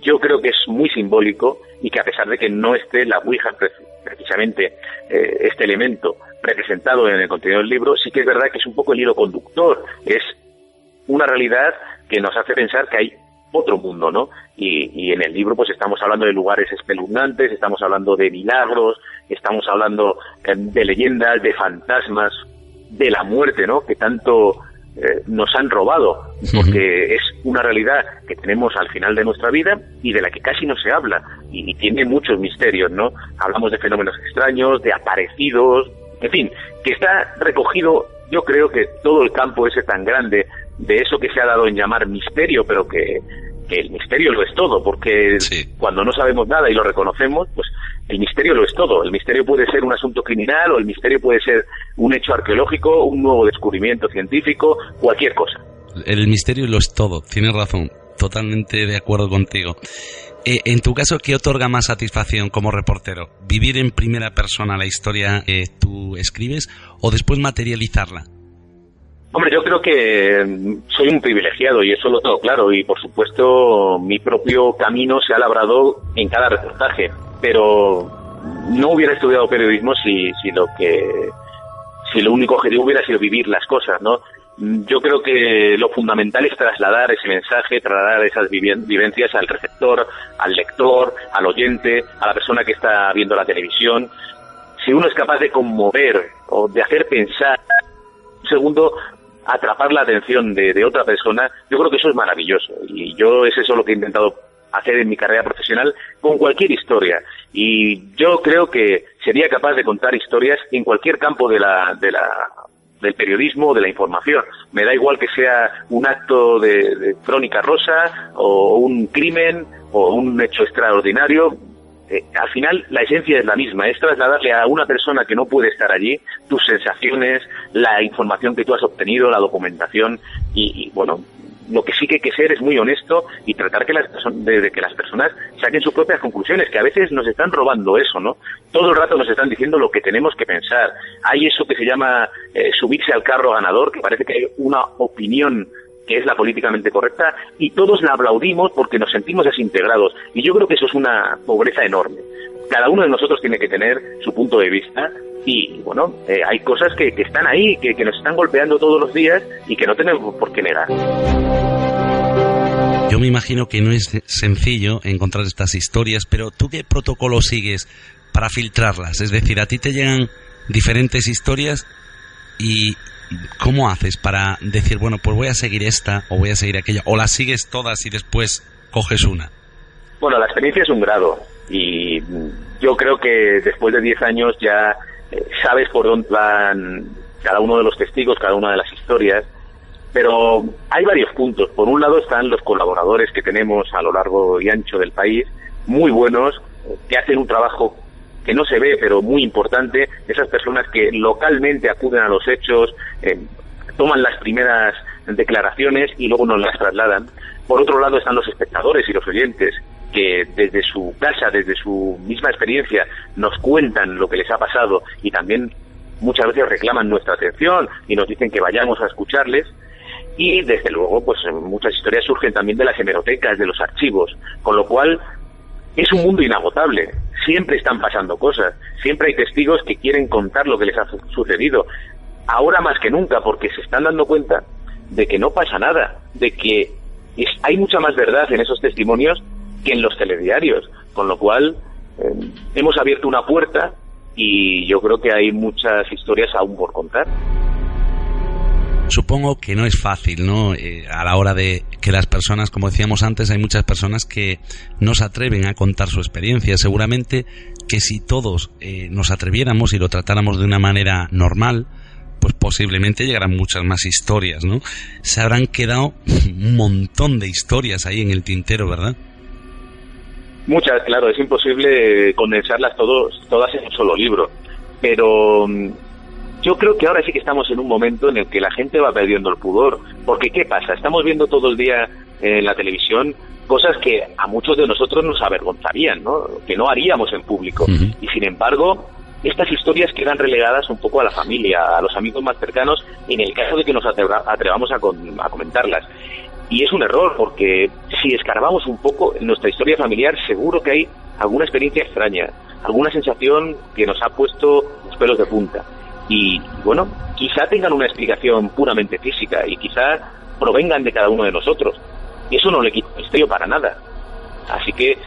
yo creo que es muy simbólico y que a pesar de que no esté la Ouija precisamente eh, este elemento representado en el contenido del libro, sí que es verdad que es un poco el hilo conductor, es una realidad que nos hace pensar que hay otro mundo, ¿no? Y, en el libro pues estamos hablando de lugares espeluznantes, estamos hablando de milagros, estamos hablando eh, de leyendas, de fantasmas, de la muerte, ¿no? Que tanto eh, nos han robado, porque es una realidad que tenemos al final de nuestra vida y de la que casi no se habla y, y tiene muchos misterios, ¿no? Hablamos de fenómenos extraños, de aparecidos, en fin, que está recogido, yo creo que todo el campo ese tan grande de eso que se ha dado en llamar misterio, pero que, el misterio lo es todo, porque cuando no sabemos nada y lo reconocemos, pues el misterio lo es todo. El misterio puede ser un asunto criminal o el misterio puede ser un hecho arqueológico, un nuevo descubrimiento científico, cualquier cosa. El misterio lo es todo, tienes razón, totalmente de acuerdo contigo. Eh, en tu caso, ¿qué otorga más satisfacción como reportero? ¿Vivir en primera persona la historia que tú escribes o después materializarla? Hombre, yo creo que mm, soy un privilegiado y eso lo tengo claro y por supuesto mi propio camino se ha labrado en cada reportaje, pero no hubiera estudiado periodismo si, si lo que si lo único objetivo hubiera sido vivir las cosas, ¿no? Yo creo que lo fundamental es trasladar ese mensaje, trasladar esas vivencias al receptor, al lector, al oyente, a la persona que está viendo la televisión. Si uno es capaz de conmover o de hacer pensar un segundo, atrapar la atención de, otra persona, yo creo que eso es maravilloso. Y yo es eso lo que he intentado hacer en mi carrera profesional con cualquier historia. Y yo creo que sería capaz de contar historias en cualquier campo de la, de la, del periodismo de la información. Me da igual que sea un acto de, de crónica rosa o un crimen o un hecho extraordinario eh, al final la esencia es la misma, es trasladarle a una persona que no puede estar allí tus sensaciones, la información que tú has obtenido, la documentación y, bueno, lo que sí que hay que ser es muy honesto y tratar que las de, que las personas saquen sus propias conclusiones, que a veces nos están robando eso, ¿no? Todo el rato nos están diciendo lo que tenemos que pensar. Hay eso que se llama eh, subirse al carro ganador, que parece que hay una opinión que es la políticamente correcta, y todos la aplaudimos porque nos sentimos desintegrados. Y yo creo que eso es una pobreza enorme. Cada uno de nosotros tiene que tener su punto de vista y, bueno, eh, hay cosas que, están ahí, que, que nos están golpeando todos los días y que no tenemos por qué negar. Yo me imagino que no es sencillo encontrar estas historias, pero ¿tú qué protocolo sigues para filtrarlas? Es decir, a ti te llegan diferentes historias y, ¿cómo haces para decir, bueno, pues voy a seguir esta o voy a seguir aquella? ¿O las sigues todas y después coges una? Bueno, la experiencia es un grado y yo creo que después de 10 años ya eh, sabes por dónde van cada uno de los testigos, cada una de las historias, pero hay varios puntos. Por un lado están los colaboradores que tenemos a lo largo y ancho del país, muy buenos, que hacen un trabajo que no se ve, pero muy importante, esas personas que localmente acuden a los hechos, eh, toman las primeras declaraciones y luego nos las trasladan. Por otro lado están los espectadores y los oyentes que desde su casa, desde su misma experiencia, nos cuentan lo que les ha pasado y también muchas veces reclaman nuestra atención y nos dicen que vayamos a escucharles. Y desde luego, pues muchas historias surgen también de las hemerotecas, de los archivos, con lo cual es un mundo inagotable. Siempre están pasando cosas, siempre hay testigos que quieren contar lo que les ha sucedido. Ahora más que nunca, porque se están dando cuenta de que no pasa nada, de que hay mucha más verdad en esos testimonios que en los telediarios, con lo cual eh, hemos abierto una puerta y yo creo que hay muchas historias aún por contar. Supongo que no es fácil, ¿no? Eh, a la hora de que las personas, como decíamos antes, hay muchas personas que no se atreven a contar su experiencia. Seguramente que si todos eh, nos atreviéramos y lo tratáramos de una manera normal, pues posiblemente llegarán muchas más historias, ¿no? Se habrán quedado un montón de historias ahí en el tintero, ¿verdad? Muchas, claro, es imposible condensarlas todos, todas en un solo libro. Pero mm, yo creo que ahora sí que estamos en un momento en el que la gente va perdiendo el pudor. Porque ¿qué pasa? Estamos viendo todo el día en la televisión cosas que a muchos de nosotros nos avergonzarían, ¿no? Que no haríamos en público. Y sin embargo, estas historias quedan relegadas un poco a la familia, a los amigos más cercanos, en el caso de que nos atrevamos a, a comentarlas. Y es un error, porque si escarbamos un poco en nuestra historia familiar, seguro que hay alguna experiencia extraña, alguna sensación que nos ha puesto los pelos de punta. Y bueno, quizá tengan una explicación puramente física y quizá provengan de cada uno de nosotros. Eso no le quita misterio para nada. Así que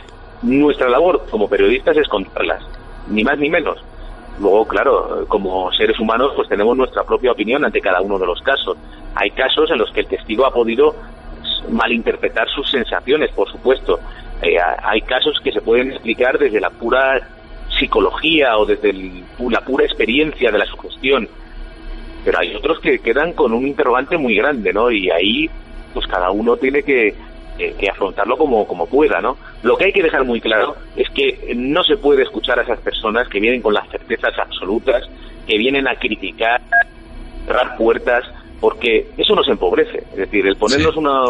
nuestra labor como periodistas es contarlas, ni más ni menos. Luego, claro, como seres humanos, pues tenemos nuestra propia opinión ante cada uno de los casos. Hay casos en los que el testigo ha podido malinterpretar sus sensaciones, por supuesto. Eh, hay casos que se pueden explicar desde la pura psicología o desde la pura experiencia de la sugestión, pero hay otros que quedan con un interrogante muy grande, ¿no? Y ahí, pues cada uno tiene que, que afrontarlo como, como pueda, ¿no? Lo que hay que dejar muy claro es que no se puede escuchar a esas personas que vienen con las certezas absolutas, que vienen a criticar, cerrar puertas, porque eso nos empobrece. Es decir, el ponernos una,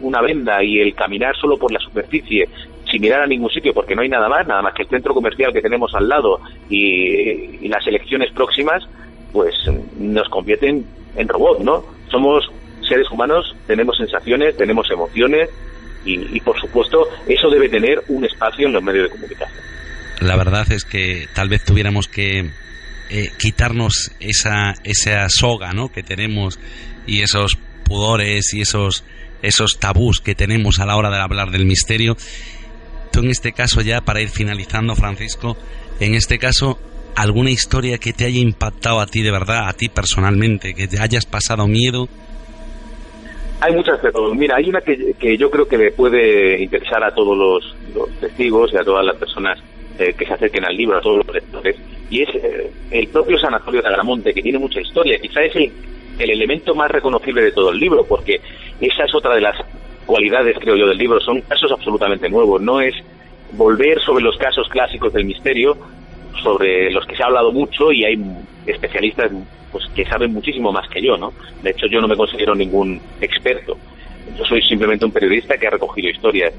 una venda y el caminar solo por la superficie sin mirar a ningún sitio porque no hay nada más, nada más que el centro comercial que tenemos al lado y, las elecciones próximas, pues nos convierten en robot, ¿no? Somos seres humanos, tenemos sensaciones, tenemos emociones y, por supuesto eso debe tener un espacio en los medios de comunicación. La verdad es que tal vez tuviéramos que eh, quitarnos esa, esa soga ¿no? que tenemos y esos pudores y esos, esos tabús que tenemos a la hora de hablar del misterio Tú en este caso ya, para ir finalizando, Francisco, en este caso, ¿alguna historia que te haya impactado a ti de verdad, a ti personalmente, que te hayas pasado miedo? Hay muchas, pero mira, hay una que, que yo creo que le puede interesar a todos los, testigos y a todas las personas eh, que se acerquen al libro, a todos los lectores, y es eh, el propio Sanatorio de Agramonte, que tiene mucha historia. Quizá es el, el elemento más reconocible de todo el libro, porque esa es otra de las cualidades, creo yo, del libro. Son casos absolutamente nuevos. No es volver sobre los casos clásicos del misterio, sobre los que se ha hablado mucho y hay especialistas pues que saben muchísimo más que yo, ¿no? De hecho, yo no me considero ningún experto. yo soy simplemente un periodista que ha recogido historias.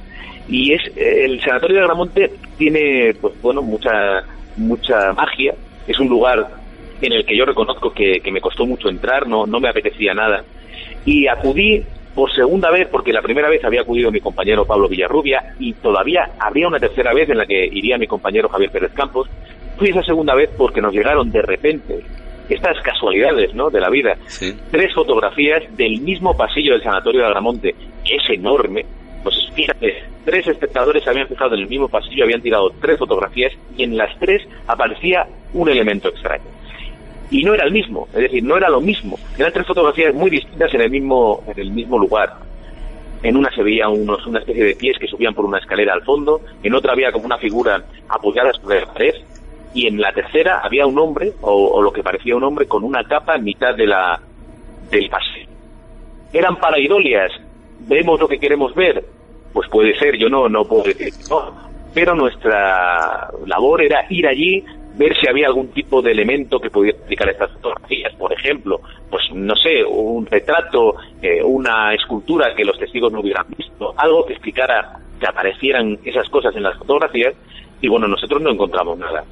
Y es el Sanatorio de Agramonte tiene, pues bueno, mucha, mucha magia. Es un lugar en el que yo reconozco que, que me costó mucho entrar, no, no me apetecía nada. Y acudí por segunda vez, porque la primera vez había acudido mi compañero Pablo Villarrubia y todavía habría una tercera vez en la que iría mi compañero Javier Pérez Campos. Fui esa segunda vez porque nos llegaron de repente estas casualidades ¿no? de la vida. Tres fotografías del mismo pasillo del Sanatorio de Agramonte, que es enorme. Pues fíjate, tres espectadores habían fijado en el mismo pasillo, habían tirado tres fotografías y en las tres aparecía un elemento extraño y no era el mismo, es decir, no era lo mismo. Eran tres fotografías muy distintas en el mismo, en el mismo lugar. En una se veía unos, una especie de pies que subían por una escalera al fondo, en otra había como una figura apoyada sobre la pared, y en la tercera había un hombre, o, lo que parecía un hombre, con una capa en mitad de la, del paseo. ¿Eran paraidolias? ¿Vemos lo que queremos ver? Pues puede ser, yo no, no puedo decir no. Pero nuestra labor era ir allí, ver si había algún tipo de elemento que pudiera explicar estas fotografías. Por ejemplo, pues no sé, un retrato, eh, una escultura que los testigos no hubieran visto, algo que explicara que aparecieran esas cosas en las fotografías. Y bueno, nosotros no encontramos nada.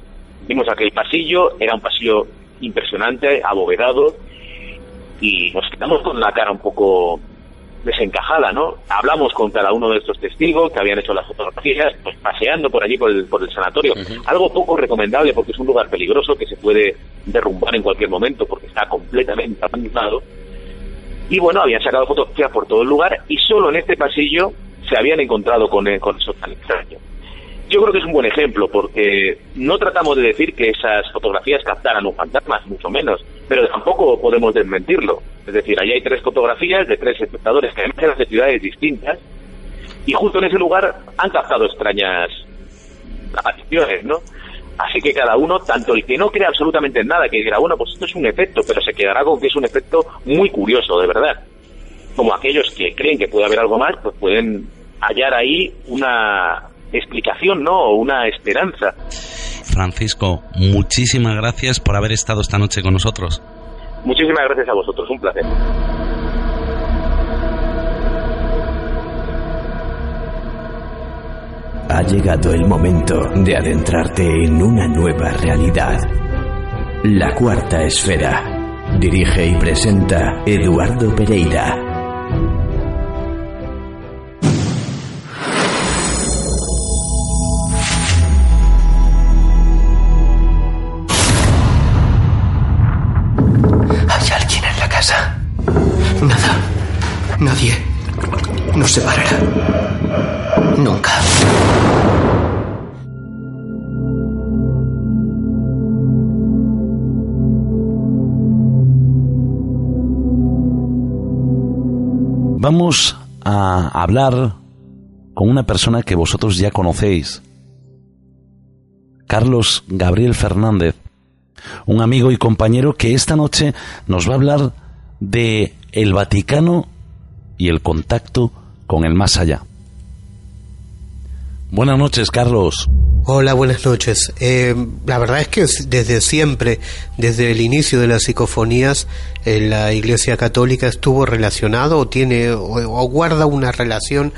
Vimos aquel pasillo, era un pasillo impresionante, abovedado, y nos quedamos con la cara un poco desencajada, ¿no? Hablamos con cada uno de estos testigos que habían hecho las fotografías, pues paseando por allí por el, por el sanatorio. Algo poco recomendable porque es un lugar peligroso que se puede derrumbar en cualquier momento porque está completamente abandonado. Y bueno, habían sacado fotografías por todo el lugar y solo en este pasillo se habían encontrado con, con eso tan extraño. Yo creo que es un buen ejemplo porque no tratamos de decir que esas fotografías captaran un fantasma, mucho menos, pero tampoco podemos desmentirlo. Es decir, ahí hay tres fotografías de tres espectadores que además de ciudades distintas y justo en ese lugar han captado extrañas apariciones, ¿no? Así que cada uno, tanto el que no cree absolutamente en nada, que dirá, bueno, pues esto es un efecto, pero se quedará con que es un efecto muy curioso, de verdad. Como aquellos que creen que puede haber algo más, pues pueden hallar ahí una explicación, ¿no? O una esperanza. Francisco, muchísimas gracias por haber estado esta noche con nosotros. Muchísimas gracias a vosotros, un placer. Ha llegado el momento de adentrarte en una nueva realidad. La cuarta esfera. Dirige y presenta Eduardo Pereira. Nadie nos separará. Nunca. Vamos a hablar con una persona que vosotros ya conocéis. Carlos Gabriel Fernández, un amigo y compañero que esta noche nos va a hablar de el Vaticano y el contacto con el más allá. Buenas noches, Carlos. Hola, buenas noches. Eh, la verdad es que desde siempre, desde el inicio de las psicofonías, eh, la Iglesia Católica estuvo relacionado o tiene o, guarda una relación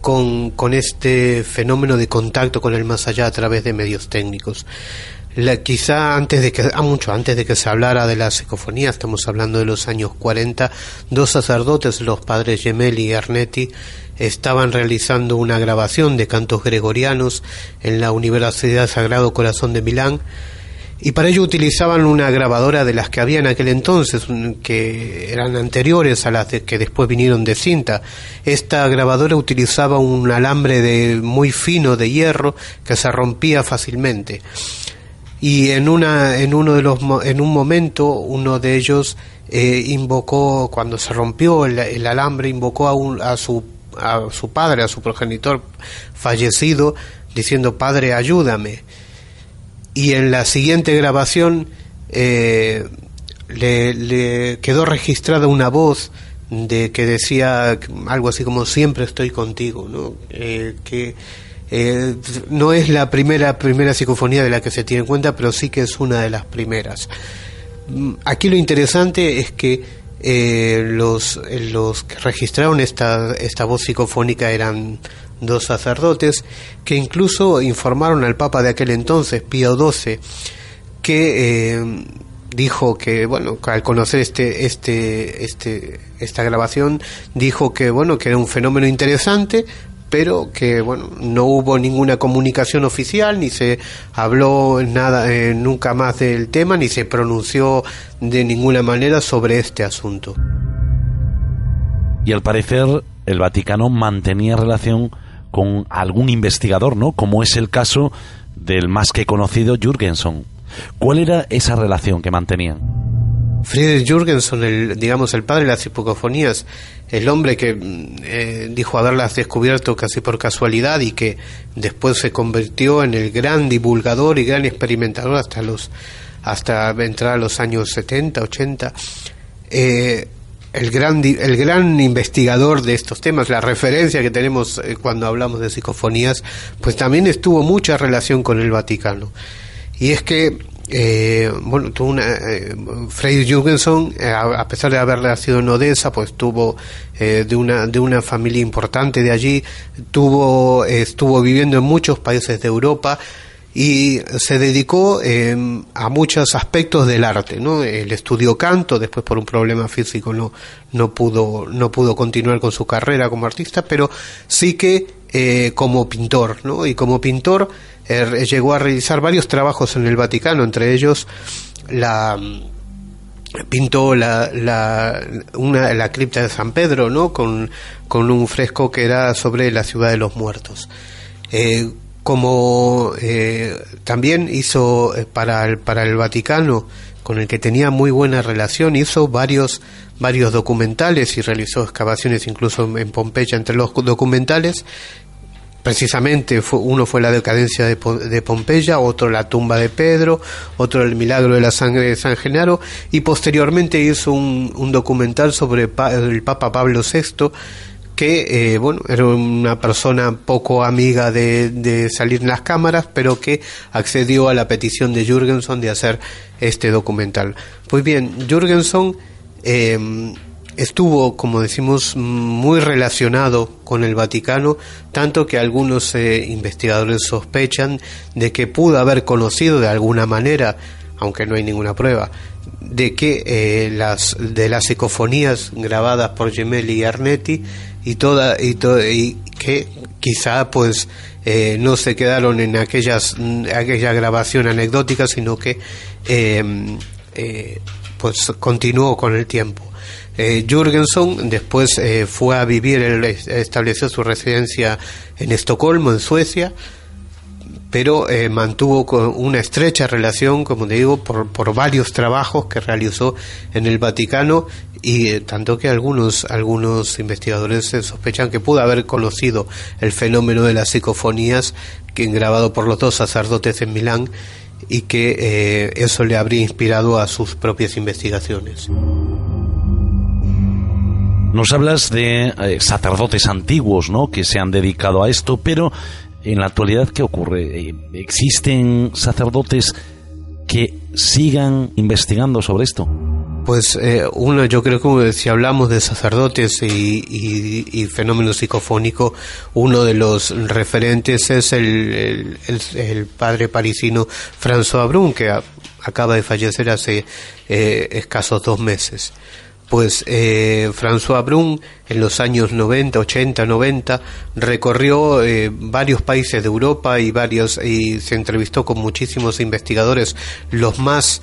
con, con este fenómeno de contacto con el más allá a través de medios técnicos quizá antes de que, ah, mucho antes de que se hablara de la psicofonía, estamos hablando de los años 40, dos sacerdotes, los padres Gemelli y Arnetti, estaban realizando una grabación de cantos gregorianos en la Universidad Sagrado Corazón de Milán y para ello utilizaban una grabadora de las que había en aquel entonces, que eran anteriores a las que después vinieron de cinta. Esta grabadora utilizaba un alambre de, muy fino de hierro que se rompía fácilmente y en una en uno de los en un momento uno de ellos eh, invocó cuando se rompió el, alambre invocó a, a su a su padre a su progenitor fallecido diciendo padre ayúdame y en la siguiente grabación eh, le, le, quedó registrada una voz de que decía algo así como siempre estoy contigo ¿no? Eh, que eh, no es la primera, primera psicofonía de la que se tiene en cuenta, pero sí que es una de las primeras. Mm, aquí lo interesante es que eh, los, los que registraron esta, esta voz psicofónica eran dos sacerdotes que incluso informaron al Papa de aquel entonces, Pío XII, que eh, dijo que bueno al conocer este este este esta grabación dijo que bueno que era un fenómeno interesante pero que bueno no hubo ninguna comunicación oficial ni se habló nada eh, nunca más del tema ni se pronunció de ninguna manera sobre este asunto. Y al parecer el Vaticano mantenía relación con algún investigador no como es el caso del más que conocido Jürgenson. ¿cuál era esa relación que mantenían? Friedrich Jürgenson, el, digamos el padre de las hipocofonías, el hombre que mm, eh, dijo haberlas descubierto casi por casualidad y que después se convirtió en el gran divulgador y gran experimentador hasta los hasta entrar a los años 70, 80. Eh, el gran, el gran investigador de estos temas, la referencia que tenemos eh, cuando hablamos de psicofonías, pues también estuvo mucha relación con el Vaticano. Y es que eh, bueno, tuvo una, eh, Jürgenson, eh, a, pesar de haber nacido en Odessa, pues tuvo eh, de una de una familia importante de allí, tuvo estuvo viviendo en muchos países de Europa y se dedicó a muchos aspectos del arte, ¿no? Él estudió canto, después por un problema físico no no pudo no pudo continuar con su carrera como artista, pero sí que como pintor, ¿no? Y como pintor Er, llegó a realizar varios trabajos en el Vaticano, entre ellos la pintó la, la, una, la cripta de San Pedro, ¿no? Con, con un fresco que era sobre la ciudad de los muertos. Eh, como eh, también hizo eh, para el, para el Vaticano, con el que tenía muy buena relación, hizo varios, varios documentales y realizó excavaciones incluso en Pompeya entre los documentales precisamente uno fue la decadencia de, Pompeya, otro la tumba de Pedro, otro el milagro de la sangre de San Genaro y posteriormente hizo un, documental sobre el Papa Pablo VI que eh, bueno era una persona poco amiga de, salir en las cámaras pero que accedió a la petición de Jürgenson de hacer este documental. Pues bien Jürgenson eh, estuvo, como decimos, muy relacionado con el Vaticano, tanto que algunos eh, investigadores sospechan de que pudo haber conocido de alguna manera, aunque no hay ninguna prueba, de que eh, las de las psicofonías grabadas por Gemelli y Arnetti y toda y, y que quizá pues eh, no se quedaron en aquellas aquella grabación anecdótica sino que pues continuó con el tiempo eh, después eh, fue a vivir, él estableció su residencia en Estocolmo, en Suecia, pero eh, mantuvo una estrecha relación, como te digo, por, varios trabajos que realizó en el Vaticano y tanto que algunos algunos investigadores sospechan que pudo haber conocido el fenómeno de las psicofonías que grabado por los dos sacerdotes en Milán y que eso le habría inspirado a sus propias investigaciones. Nos hablas de eh, sacerdotes antiguos, ¿no? Que se han dedicado a esto, pero en la actualidad, ¿qué ocurre? Eh, ¿Existen sacerdotes que sigan investigando sobre esto? Pues eh, uno, yo creo que si hablamos de sacerdotes y, fenómeno psicofónico, uno de los referentes es el, padre parisino François Brun, que acaba de fallecer hace escasos dos meses pues eh, François Brun en los años 90, 80, 90 recorrió eh, varios países de Europa y varios y se entrevistó con muchísimos investigadores, los más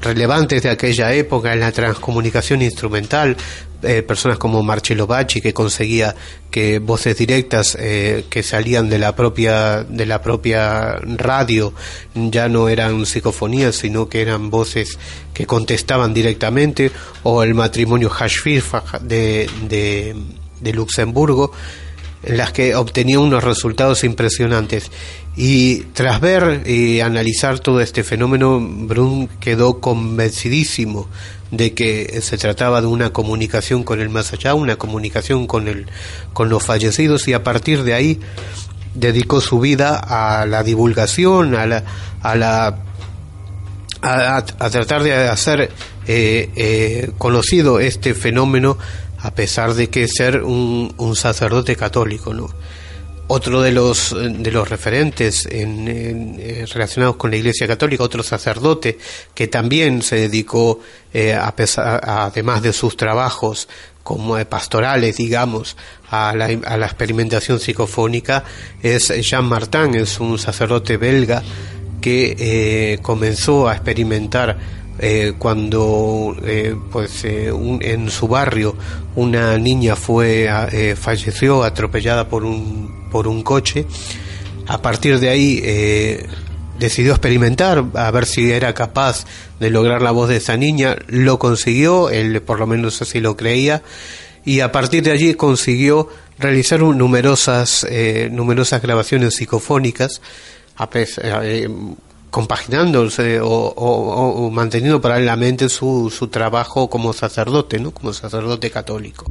relevantes de aquella época en la transcomunicación instrumental, eh, personas como Marcello Bacci que conseguía que voces directas eh, que salían de la propia de la propia radio ya no eran psicofonías sino que eran voces que contestaban directamente o el matrimonio Hashfirfach de, de, de Luxemburgo en las que obtenía unos resultados impresionantes. Y tras ver y analizar todo este fenómeno, Brun quedó convencidísimo de que se trataba de una comunicación con el más allá, una comunicación con, el, con los fallecidos y a partir de ahí dedicó su vida a la divulgación, a la, a la a, tratar de hacer conocido este fenómeno a pesar de que ser un, sacerdote católico, ¿no? Otro de los, de los referentes en, eh, relacionados con la Iglesia Católica, otro sacerdote que también se dedicó, eh, a pesar, además de sus trabajos como pastorales, digamos, a la, a la experimentación psicofónica, es Jean Martin, es un sacerdote belga que eh, comenzó a experimentar eh, cuando eh, pues eh, en su barrio una niña fue falleció atropellada por un por un coche. A partir de ahí decidió experimentar a ver si era capaz de lograr la voz de esa niña. Lo consiguió él por lo menos así lo creía. Y a partir de allí consiguió realizar numerosas numerosas grabaciones psicofónicas a compaginándose o, manteniendo paralelamente su, su trabajo como sacerdote, ¿no? como sacerdote católico.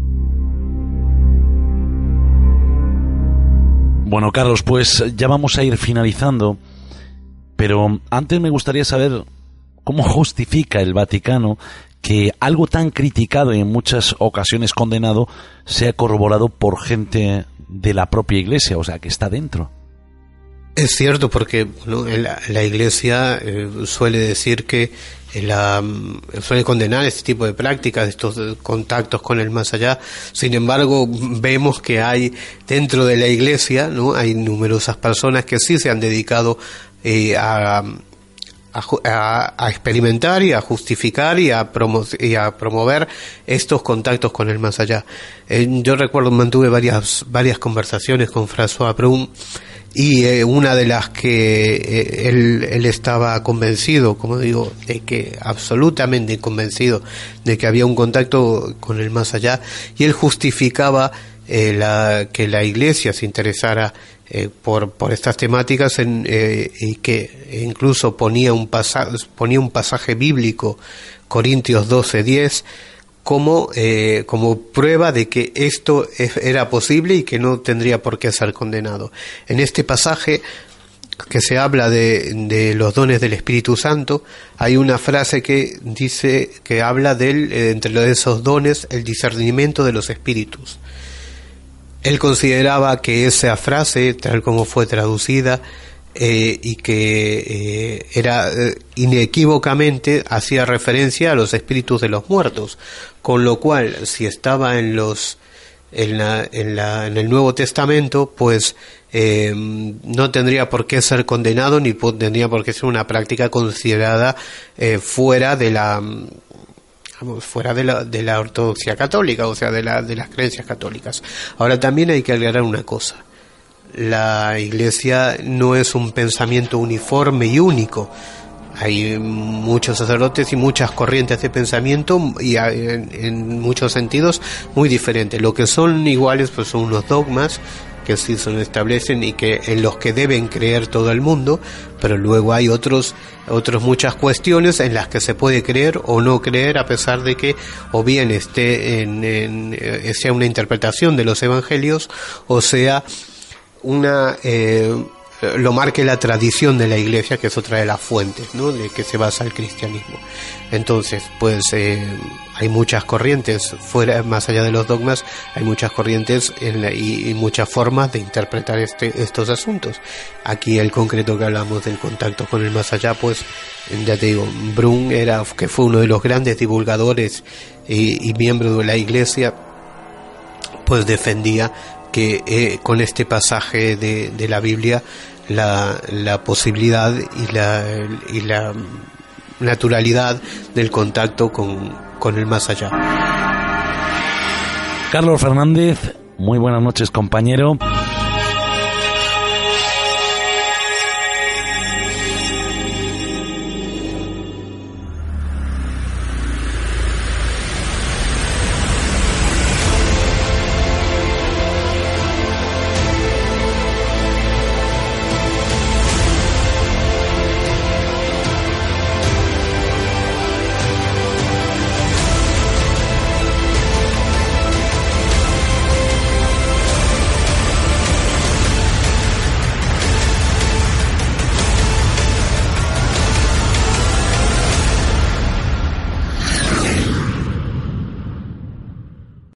Bueno, Carlos, pues ya vamos a ir finalizando, pero antes me gustaría saber cómo justifica el Vaticano que algo tan criticado y en muchas ocasiones condenado sea corroborado por gente de la propia Iglesia, o sea, que está dentro. Es cierto, porque la, Iglesia eh, suele decir que eh, mm, suele condenar este tipo de prácticas, estos contactos con el más allá. Sin embargo, vemos que hay dentro de la Iglesia, ¿no? hay numerosas personas que sí se han dedicado eh, a, a, experimentar y a justificar y a, y a promover estos contactos con el más allá. yo recuerdo, mantuve varias, varias conversaciones con François Brun y eh, una de las que eh, él, estaba convencido, como digo, de que absolutamente convencido de que había un contacto con el más allá y él justificaba eh, la, que la Iglesia se interesara por, por estas temáticas en, y que incluso ponía un, ponía un pasaje bíblico, Corintios 12:10, como, eh, como prueba de que esto era posible y que no tendría por qué ser condenado. En este pasaje que se habla de, de, los dones del Espíritu Santo, hay una frase que dice que habla del, eh, entre esos dones, el discernimiento de los espíritus. Él consideraba que esa frase, tal como fue traducida, eh, y que eh, era eh, inequívocamente hacía referencia a los espíritus de los muertos, con lo cual si estaba en los en, la, en, la, en el Nuevo Testamento, pues no tendría por qué ser condenado ni tendría por qué ser una práctica considerada fuera de la fuera de la, de la ortodoxia católica, o sea, de, la, de las creencias católicas. Ahora también hay que aclarar una cosa la iglesia no es un pensamiento uniforme y único. Hay muchos sacerdotes y muchas corrientes de pensamiento y en, muchos sentidos muy diferentes. Lo que son iguales pues son unos dogmas que sí se establecen y que en los que deben creer todo el mundo, pero luego hay otros otras muchas cuestiones en las que se puede creer o no creer a pesar de que o bien esté en, en eh, sea una interpretación de los evangelios o sea una eh, lo marque la tradición de la iglesia, que es otra de las fuentes, ¿no? De que se basa el cristianismo. Entonces, pues eh, hay muchas corrientes, fuera, más allá de los dogmas, hay muchas corrientes y, muchas formas de interpretar este, estos asuntos. Aquí el concreto que hablamos del contacto con el más allá, pues, ya te digo, Brun era, que fue uno de los grandes divulgadores y miembro de la iglesia, pues defendía que eh, con este pasaje de, de la Biblia la, la, posibilidad y la, y la naturalidad del contacto con, con el más allá. Carlos Fernández, muy buenas noches compañero.